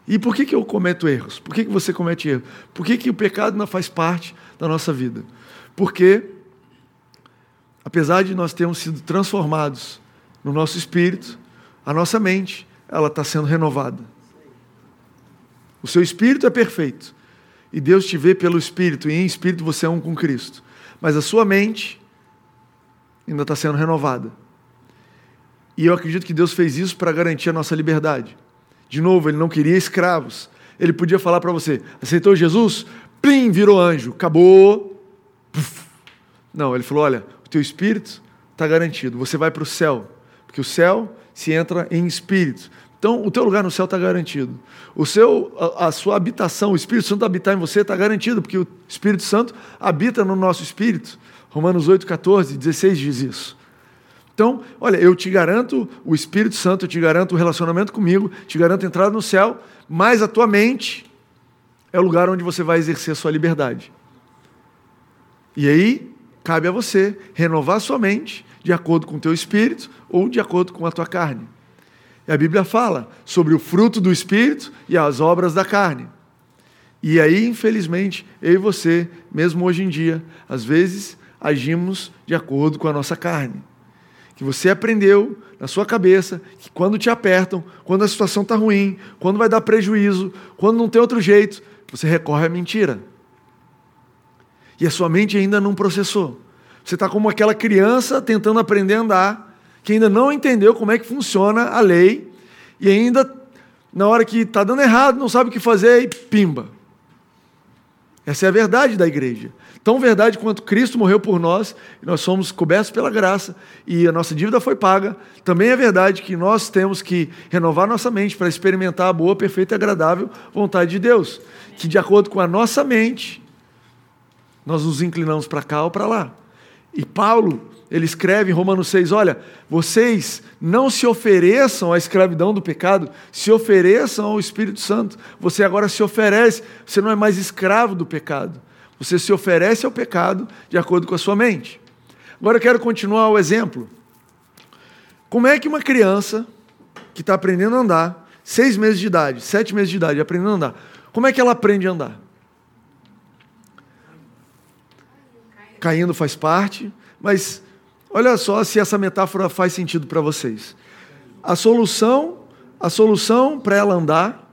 E por que, que eu cometo erros? Por que, que você comete erros? Por que, que o pecado não faz parte da nossa vida? Porque, apesar de nós termos sido transformados no nosso espírito, a nossa mente ela está sendo renovada. O seu espírito é perfeito. E Deus te vê pelo espírito, e em espírito você é um com Cristo. Mas a sua mente ainda está sendo renovada. E eu acredito que Deus fez isso para garantir a nossa liberdade. De novo, Ele não queria escravos. Ele podia falar para você: aceitou Jesus? Plim, virou anjo, acabou. Puf. Não, ele falou: olha, o teu espírito está garantido, você vai para o céu, porque o céu se entra em espírito. Então, o teu lugar no céu está garantido. O seu, a, a, sua habitação, o Espírito Santo habitar em você está garantido, porque o Espírito Santo habita no nosso espírito. Romanos 8, 14, 16 diz isso. Então, olha, eu te garanto o Espírito Santo, eu te garanto o relacionamento comigo, te garanto entrada no céu, mas a tua mente é o lugar onde você vai exercer a sua liberdade. E aí, cabe a você renovar a sua mente de acordo com o teu espírito ou de acordo com a tua carne. E a Bíblia fala sobre o fruto do espírito e as obras da carne. E aí, infelizmente, eu e você, mesmo hoje em dia, às vezes agimos de acordo com a nossa carne. Que você aprendeu na sua cabeça que quando te apertam, quando a situação está ruim, quando vai dar prejuízo, quando não tem outro jeito, você recorre à mentira. E a sua mente ainda não processou. Você está como aquela criança tentando aprender a andar, que ainda não entendeu como é que funciona a lei, e ainda, na hora que está dando errado, não sabe o que fazer e pimba. Essa é a verdade da igreja. Tão verdade quanto Cristo morreu por nós, e nós somos cobertos pela graça, e a nossa dívida foi paga, também é verdade que nós temos que renovar nossa mente para experimentar a boa, perfeita e agradável vontade de Deus. Que de acordo com a nossa mente, nós nos inclinamos para cá ou para lá. E Paulo, ele escreve em Romanos 6: olha, vocês não se ofereçam à escravidão do pecado, se ofereçam ao Espírito Santo. Você agora se oferece, você não é mais escravo do pecado. Você se oferece ao pecado de acordo com a sua mente. Agora eu quero continuar o exemplo. Como é que uma criança que está aprendendo a andar, seis meses de idade, sete meses de idade, aprendendo a andar, como é que ela aprende a andar? Caindo faz parte, mas olha só se essa metáfora faz sentido para vocês. A solução, a solução para ela andar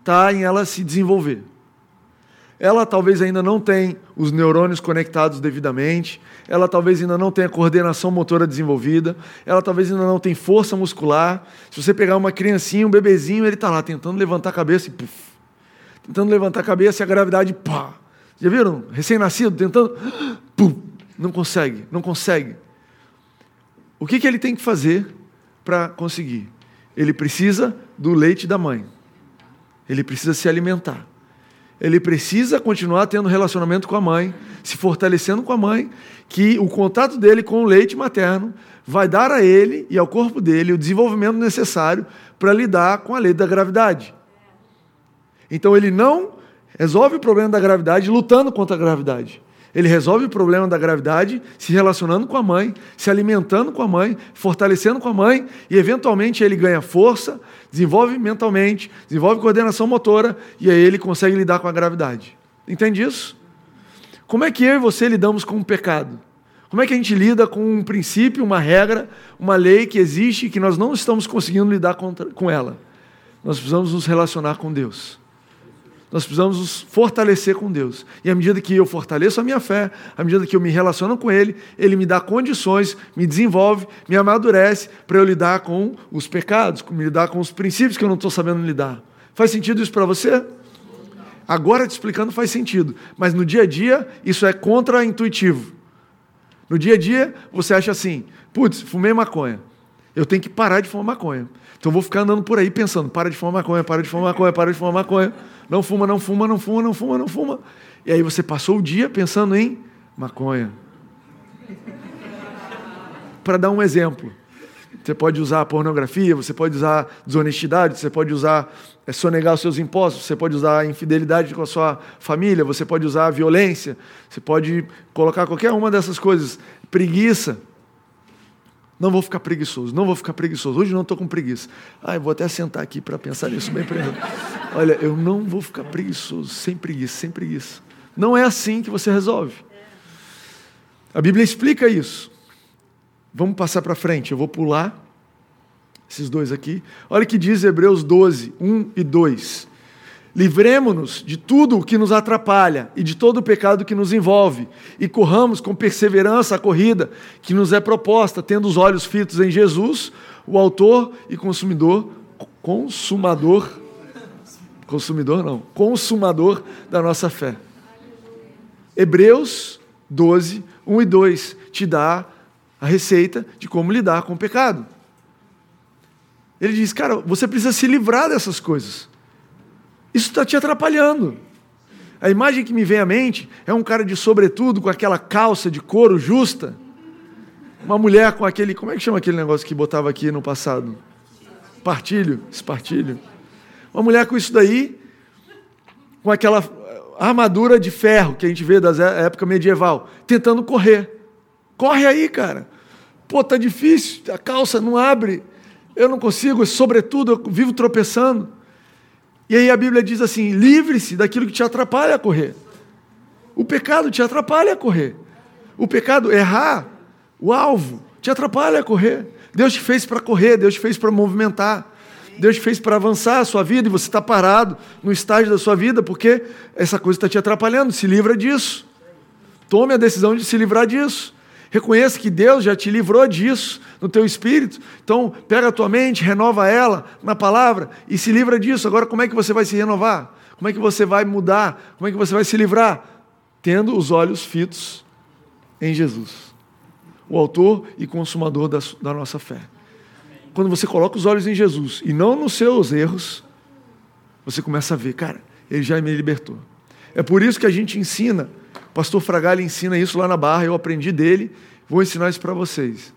está em ela se desenvolver. Ela talvez ainda não tenha os neurônios conectados devidamente, ela talvez ainda não tenha coordenação motora desenvolvida, ela talvez ainda não tenha força muscular. Se você pegar uma criancinha, um bebezinho, ele está lá tentando levantar a cabeça e puf, tentando levantar a cabeça e a gravidade, pá. Já viram? Recém-nascido tentando, pum, não consegue, não consegue. O que, que ele tem que fazer para conseguir? Ele precisa do leite da mãe. Ele precisa se alimentar ele precisa continuar tendo relacionamento com a mãe, se fortalecendo com a mãe, que o contato dele com o leite materno vai dar a ele e ao corpo dele o desenvolvimento necessário para lidar com a lei da gravidade. Então ele não resolve o problema da gravidade lutando contra a gravidade. Ele resolve o problema da gravidade se relacionando com a mãe, se alimentando com a mãe, fortalecendo com a mãe e, eventualmente, ele ganha força, desenvolve mentalmente, desenvolve coordenação motora e aí ele consegue lidar com a gravidade. Entende isso? Como é que eu e você lidamos com o pecado? Como é que a gente lida com um princípio, uma regra, uma lei que existe e que nós não estamos conseguindo lidar com ela? Nós precisamos nos relacionar com Deus. Nós precisamos nos fortalecer com Deus. E à medida que eu fortaleço a minha fé, à medida que eu me relaciono com Ele, Ele me dá condições, me desenvolve, me amadurece para eu lidar com os pecados, me lidar com os princípios que eu não estou sabendo lidar. Faz sentido isso para você? Agora te explicando faz sentido, mas no dia a dia isso é contra-intuitivo. No dia a dia você acha assim: putz, fumei maconha, eu tenho que parar de fumar maconha. Então vou ficar andando por aí pensando: para de fumar maconha, para de fumar maconha, para de fumar maconha. Não fuma, não fuma, não fuma, não fuma, não fuma. E aí você passou o dia pensando em maconha. Para dar um exemplo. Você pode usar pornografia, você pode usar desonestidade, você pode usar é, sonegar os seus impostos, você pode usar infidelidade com a sua família, você pode usar violência, você pode colocar qualquer uma dessas coisas. Preguiça. Não vou ficar preguiçoso, não vou ficar preguiçoso. Hoje não estou com preguiça. Ah, eu vou até sentar aqui para pensar nisso bem primeiro. Olha, eu não vou ficar preguiçoso, sem preguiça, sem preguiça. Não é assim que você resolve. A Bíblia explica isso. Vamos passar para frente, eu vou pular esses dois aqui. Olha o que diz Hebreus 12, 1 e 2. Livremos-nos de tudo o que nos atrapalha e de todo o pecado que nos envolve, e corramos com perseverança a corrida que nos é proposta, tendo os olhos fitos em Jesus, o autor e consumidor, consumador, consumidor não, consumador da nossa fé. Hebreus 12, 1 e 2 te dá a receita de como lidar com o pecado. Ele diz, cara, você precisa se livrar dessas coisas. Isso está te atrapalhando. A imagem que me vem à mente é um cara de sobretudo com aquela calça de couro justa. Uma mulher com aquele. Como é que chama aquele negócio que botava aqui no passado? Partilho, espartilho. Uma mulher com isso daí, com aquela armadura de ferro que a gente vê da época medieval, tentando correr. Corre aí, cara. Pô, tá difícil, a calça não abre. Eu não consigo, sobretudo, eu vivo tropeçando. E aí a Bíblia diz assim: livre-se daquilo que te atrapalha a correr. O pecado te atrapalha a correr. O pecado, errar o alvo, te atrapalha a correr. Deus te fez para correr, Deus te fez para movimentar. Deus te fez para avançar a sua vida e você está parado no estágio da sua vida porque essa coisa está te atrapalhando. Se livra disso. Tome a decisão de se livrar disso. Reconheça que Deus já te livrou disso no teu espírito. Então, pega a tua mente, renova ela na palavra e se livra disso. Agora, como é que você vai se renovar? Como é que você vai mudar? Como é que você vai se livrar? Tendo os olhos fitos em Jesus, o autor e consumador da, da nossa fé. Quando você coloca os olhos em Jesus e não nos seus erros, você começa a ver, cara, ele já me libertou. É por isso que a gente ensina pastor Fragalha ensina isso lá na Barra, eu aprendi dele, vou ensinar isso para vocês.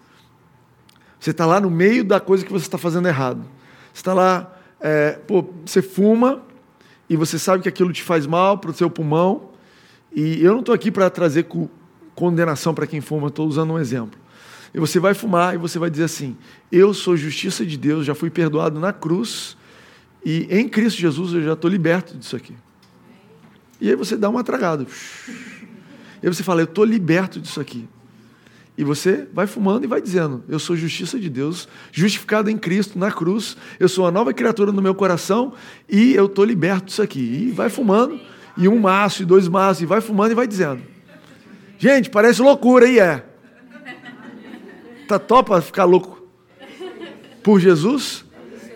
Você está lá no meio da coisa que você está fazendo errado. Você está lá, é, pô, você fuma e você sabe que aquilo te faz mal para o seu pulmão E eu não estou aqui para trazer condenação para quem fuma, estou usando um exemplo. E você vai fumar e você vai dizer assim: Eu sou justiça de Deus, já fui perdoado na cruz, e em Cristo Jesus eu já estou liberto disso aqui. E aí você dá uma tragada. E você fala: Eu estou liberto disso aqui. E você vai fumando e vai dizendo: Eu sou justiça de Deus, justificado em Cristo, na cruz, eu sou uma nova criatura no meu coração e eu estou liberto disso aqui. E vai fumando, e um maço, e dois maços, e vai fumando e vai dizendo. Gente, parece loucura, e é. Tá topa ficar louco por Jesus?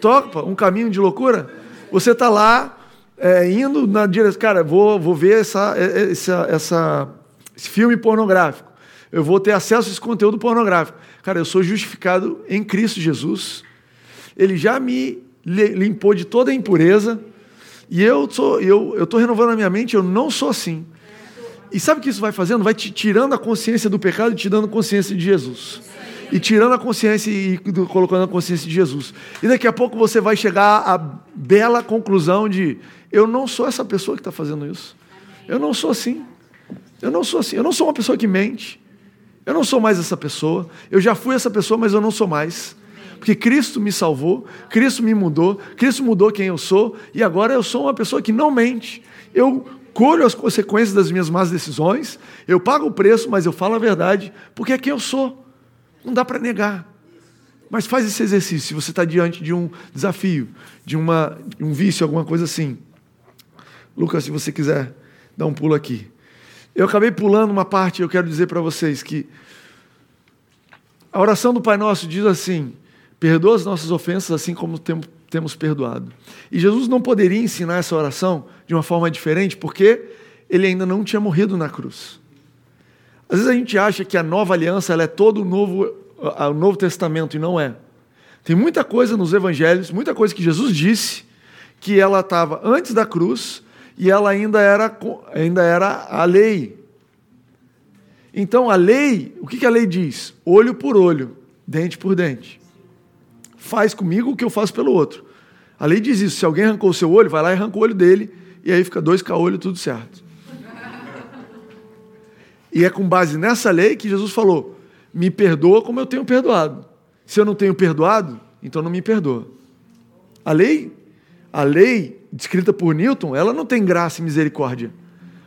Topa um caminho de loucura? Você está lá é, indo na direção, cara, vou, vou ver essa, é, é, essa, essa, filme pornográfico eu vou ter acesso a esse conteúdo pornográfico. Cara, eu sou justificado em Cristo Jesus. Ele já me limpou de toda a impureza. E eu estou eu, eu renovando a minha mente, eu não sou assim. E sabe o que isso vai fazendo? Vai te tirando a consciência do pecado e te dando consciência de Jesus. E tirando a consciência e colocando a consciência de Jesus. E daqui a pouco você vai chegar à bela conclusão de: eu não sou essa pessoa que está fazendo isso. Eu não sou assim. Eu não sou assim. Eu não sou uma pessoa que mente. Eu não sou mais essa pessoa. Eu já fui essa pessoa, mas eu não sou mais. Porque Cristo me salvou, Cristo me mudou, Cristo mudou quem eu sou, e agora eu sou uma pessoa que não mente. Eu colho as consequências das minhas más decisões, eu pago o preço, mas eu falo a verdade, porque é quem eu sou. Não dá para negar. Mas faz esse exercício, se você está diante de um desafio, de, uma, de um vício, alguma coisa assim. Lucas, se você quiser dar um pulo aqui. Eu acabei pulando uma parte, eu quero dizer para vocês que a oração do Pai Nosso diz assim: perdoa as nossas ofensas assim como temos perdoado. E Jesus não poderia ensinar essa oração de uma forma diferente porque ele ainda não tinha morrido na cruz. Às vezes a gente acha que a nova aliança é todo o novo, o novo Testamento e não é. Tem muita coisa nos evangelhos, muita coisa que Jesus disse que ela estava antes da cruz e ela ainda era, ainda era a lei. Então a lei, o que a lei diz? Olho por olho, dente por dente. Faz comigo o que eu faço pelo outro. A lei diz isso: se alguém arrancou o seu olho, vai lá e arranca o olho dele, e aí fica dois caolhos, tudo certo. E é com base nessa lei que Jesus falou: me perdoa como eu tenho perdoado. Se eu não tenho perdoado, então não me perdoa. A lei, a lei descrita por Newton, ela não tem graça e misericórdia.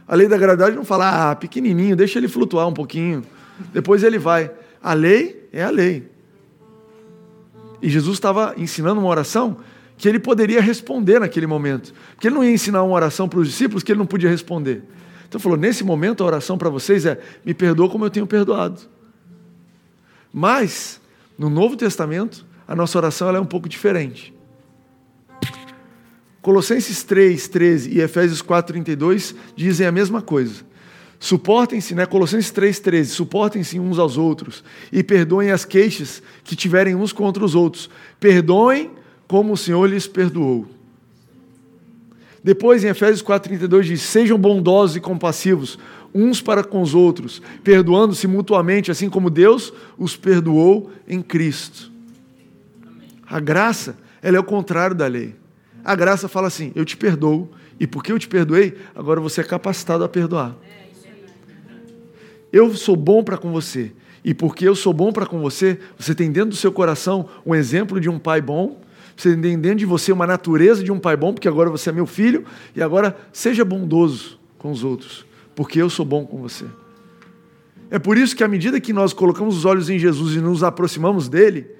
A lei da gravidade não fala, ah, pequenininho, deixa ele flutuar um pouquinho, depois ele vai. A lei é a lei. E Jesus estava ensinando uma oração que ele poderia responder naquele momento. Porque ele não ia ensinar uma oração para os discípulos que ele não podia responder. Então falou: nesse momento a oração para vocês é: me perdoa como eu tenho perdoado. Mas, no Novo Testamento, a nossa oração é um pouco diferente. Colossenses 3, 13 e Efésios 4, 32 dizem a mesma coisa. Suportem-se, né? Colossenses 3, 13, suportem-se uns aos outros e perdoem as queixas que tiverem uns contra os outros. Perdoem como o Senhor lhes perdoou. Depois, em Efésios 4,32 diz: Sejam bondosos e compassivos uns para com os outros, perdoando-se mutuamente, assim como Deus os perdoou em Cristo. A graça, ela é o contrário da lei. A graça fala assim: eu te perdoo, e porque eu te perdoei, agora você é capacitado a perdoar. Eu sou bom para com você, e porque eu sou bom para com você, você tem dentro do seu coração um exemplo de um pai bom, você tem dentro de você uma natureza de um pai bom, porque agora você é meu filho, e agora seja bondoso com os outros, porque eu sou bom com você. É por isso que, à medida que nós colocamos os olhos em Jesus e nos aproximamos dele,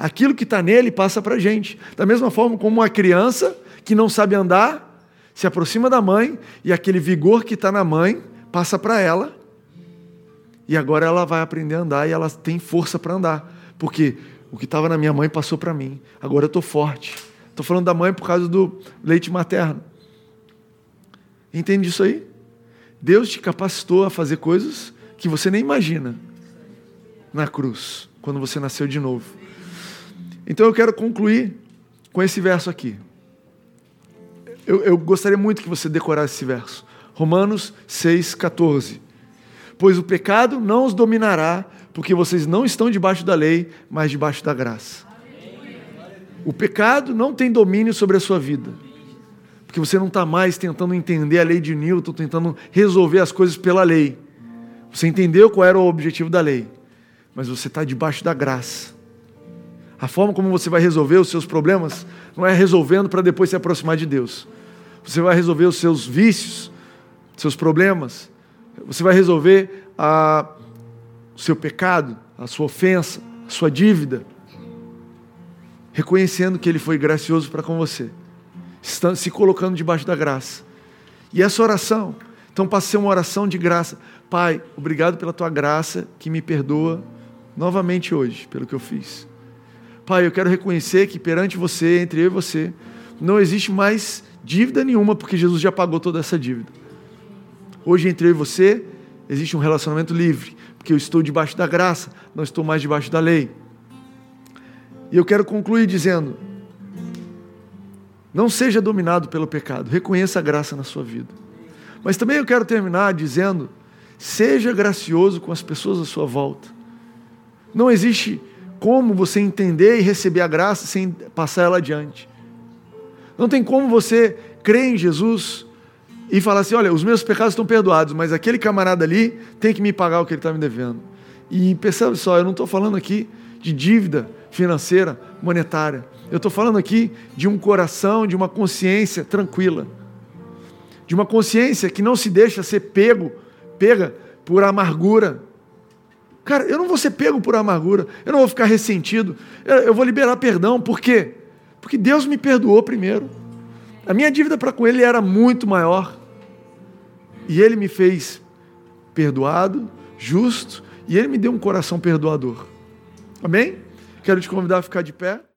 aquilo que está nele passa para a gente. Da mesma forma como uma criança que não sabe andar se aproxima da mãe e aquele vigor que está na mãe passa para ela. E agora ela vai aprender a andar e ela tem força para andar. Porque o que estava na minha mãe passou para mim. Agora eu estou forte. Estou falando da mãe por causa do leite materno. Entende isso aí? Deus te capacitou a fazer coisas que você nem imagina na cruz, quando você nasceu de novo. Então eu quero concluir com esse verso aqui. Eu, eu gostaria muito que você decorasse esse verso. Romanos 6,14. Pois o pecado não os dominará, porque vocês não estão debaixo da lei, mas debaixo da graça. O pecado não tem domínio sobre a sua vida, Porque você não está mais tentando entender a lei de Newton, tentando resolver as coisas pela lei. Você entendeu qual era o objetivo da lei, mas você está debaixo da graça. A forma como você vai resolver os seus problemas não é resolvendo para depois se aproximar de Deus. Você vai resolver os seus vícios, seus problemas. Você vai resolver a, o seu pecado, a sua ofensa, a sua dívida, reconhecendo que Ele foi gracioso para com você, se colocando debaixo da graça. E essa oração, então passa a ser uma oração de graça. Pai, obrigado pela tua graça que me perdoa novamente hoje pelo que eu fiz. Pai, eu quero reconhecer que perante você, entre eu e você, não existe mais dívida nenhuma, porque Jesus já pagou toda essa dívida. Hoje, entre eu e você, existe um relacionamento livre, porque eu estou debaixo da graça, não estou mais debaixo da lei. E eu quero concluir dizendo: não seja dominado pelo pecado, reconheça a graça na sua vida. Mas também eu quero terminar dizendo: seja gracioso com as pessoas à sua volta. Não existe como você entender e receber a graça sem passar ela adiante. Não tem como você crer em Jesus e falar assim: olha, os meus pecados estão perdoados, mas aquele camarada ali tem que me pagar o que ele está me devendo. E percebe só, eu não estou falando aqui de dívida financeira, monetária. Eu estou falando aqui de um coração, de uma consciência tranquila, de uma consciência que não se deixa ser pego, pega por amargura. Cara, eu não vou ser pego por amargura, eu não vou ficar ressentido, eu vou liberar perdão, por quê? Porque Deus me perdoou primeiro. A minha dívida para com Ele era muito maior. E Ele me fez perdoado, justo, e Ele me deu um coração perdoador. Amém? Quero te convidar a ficar de pé.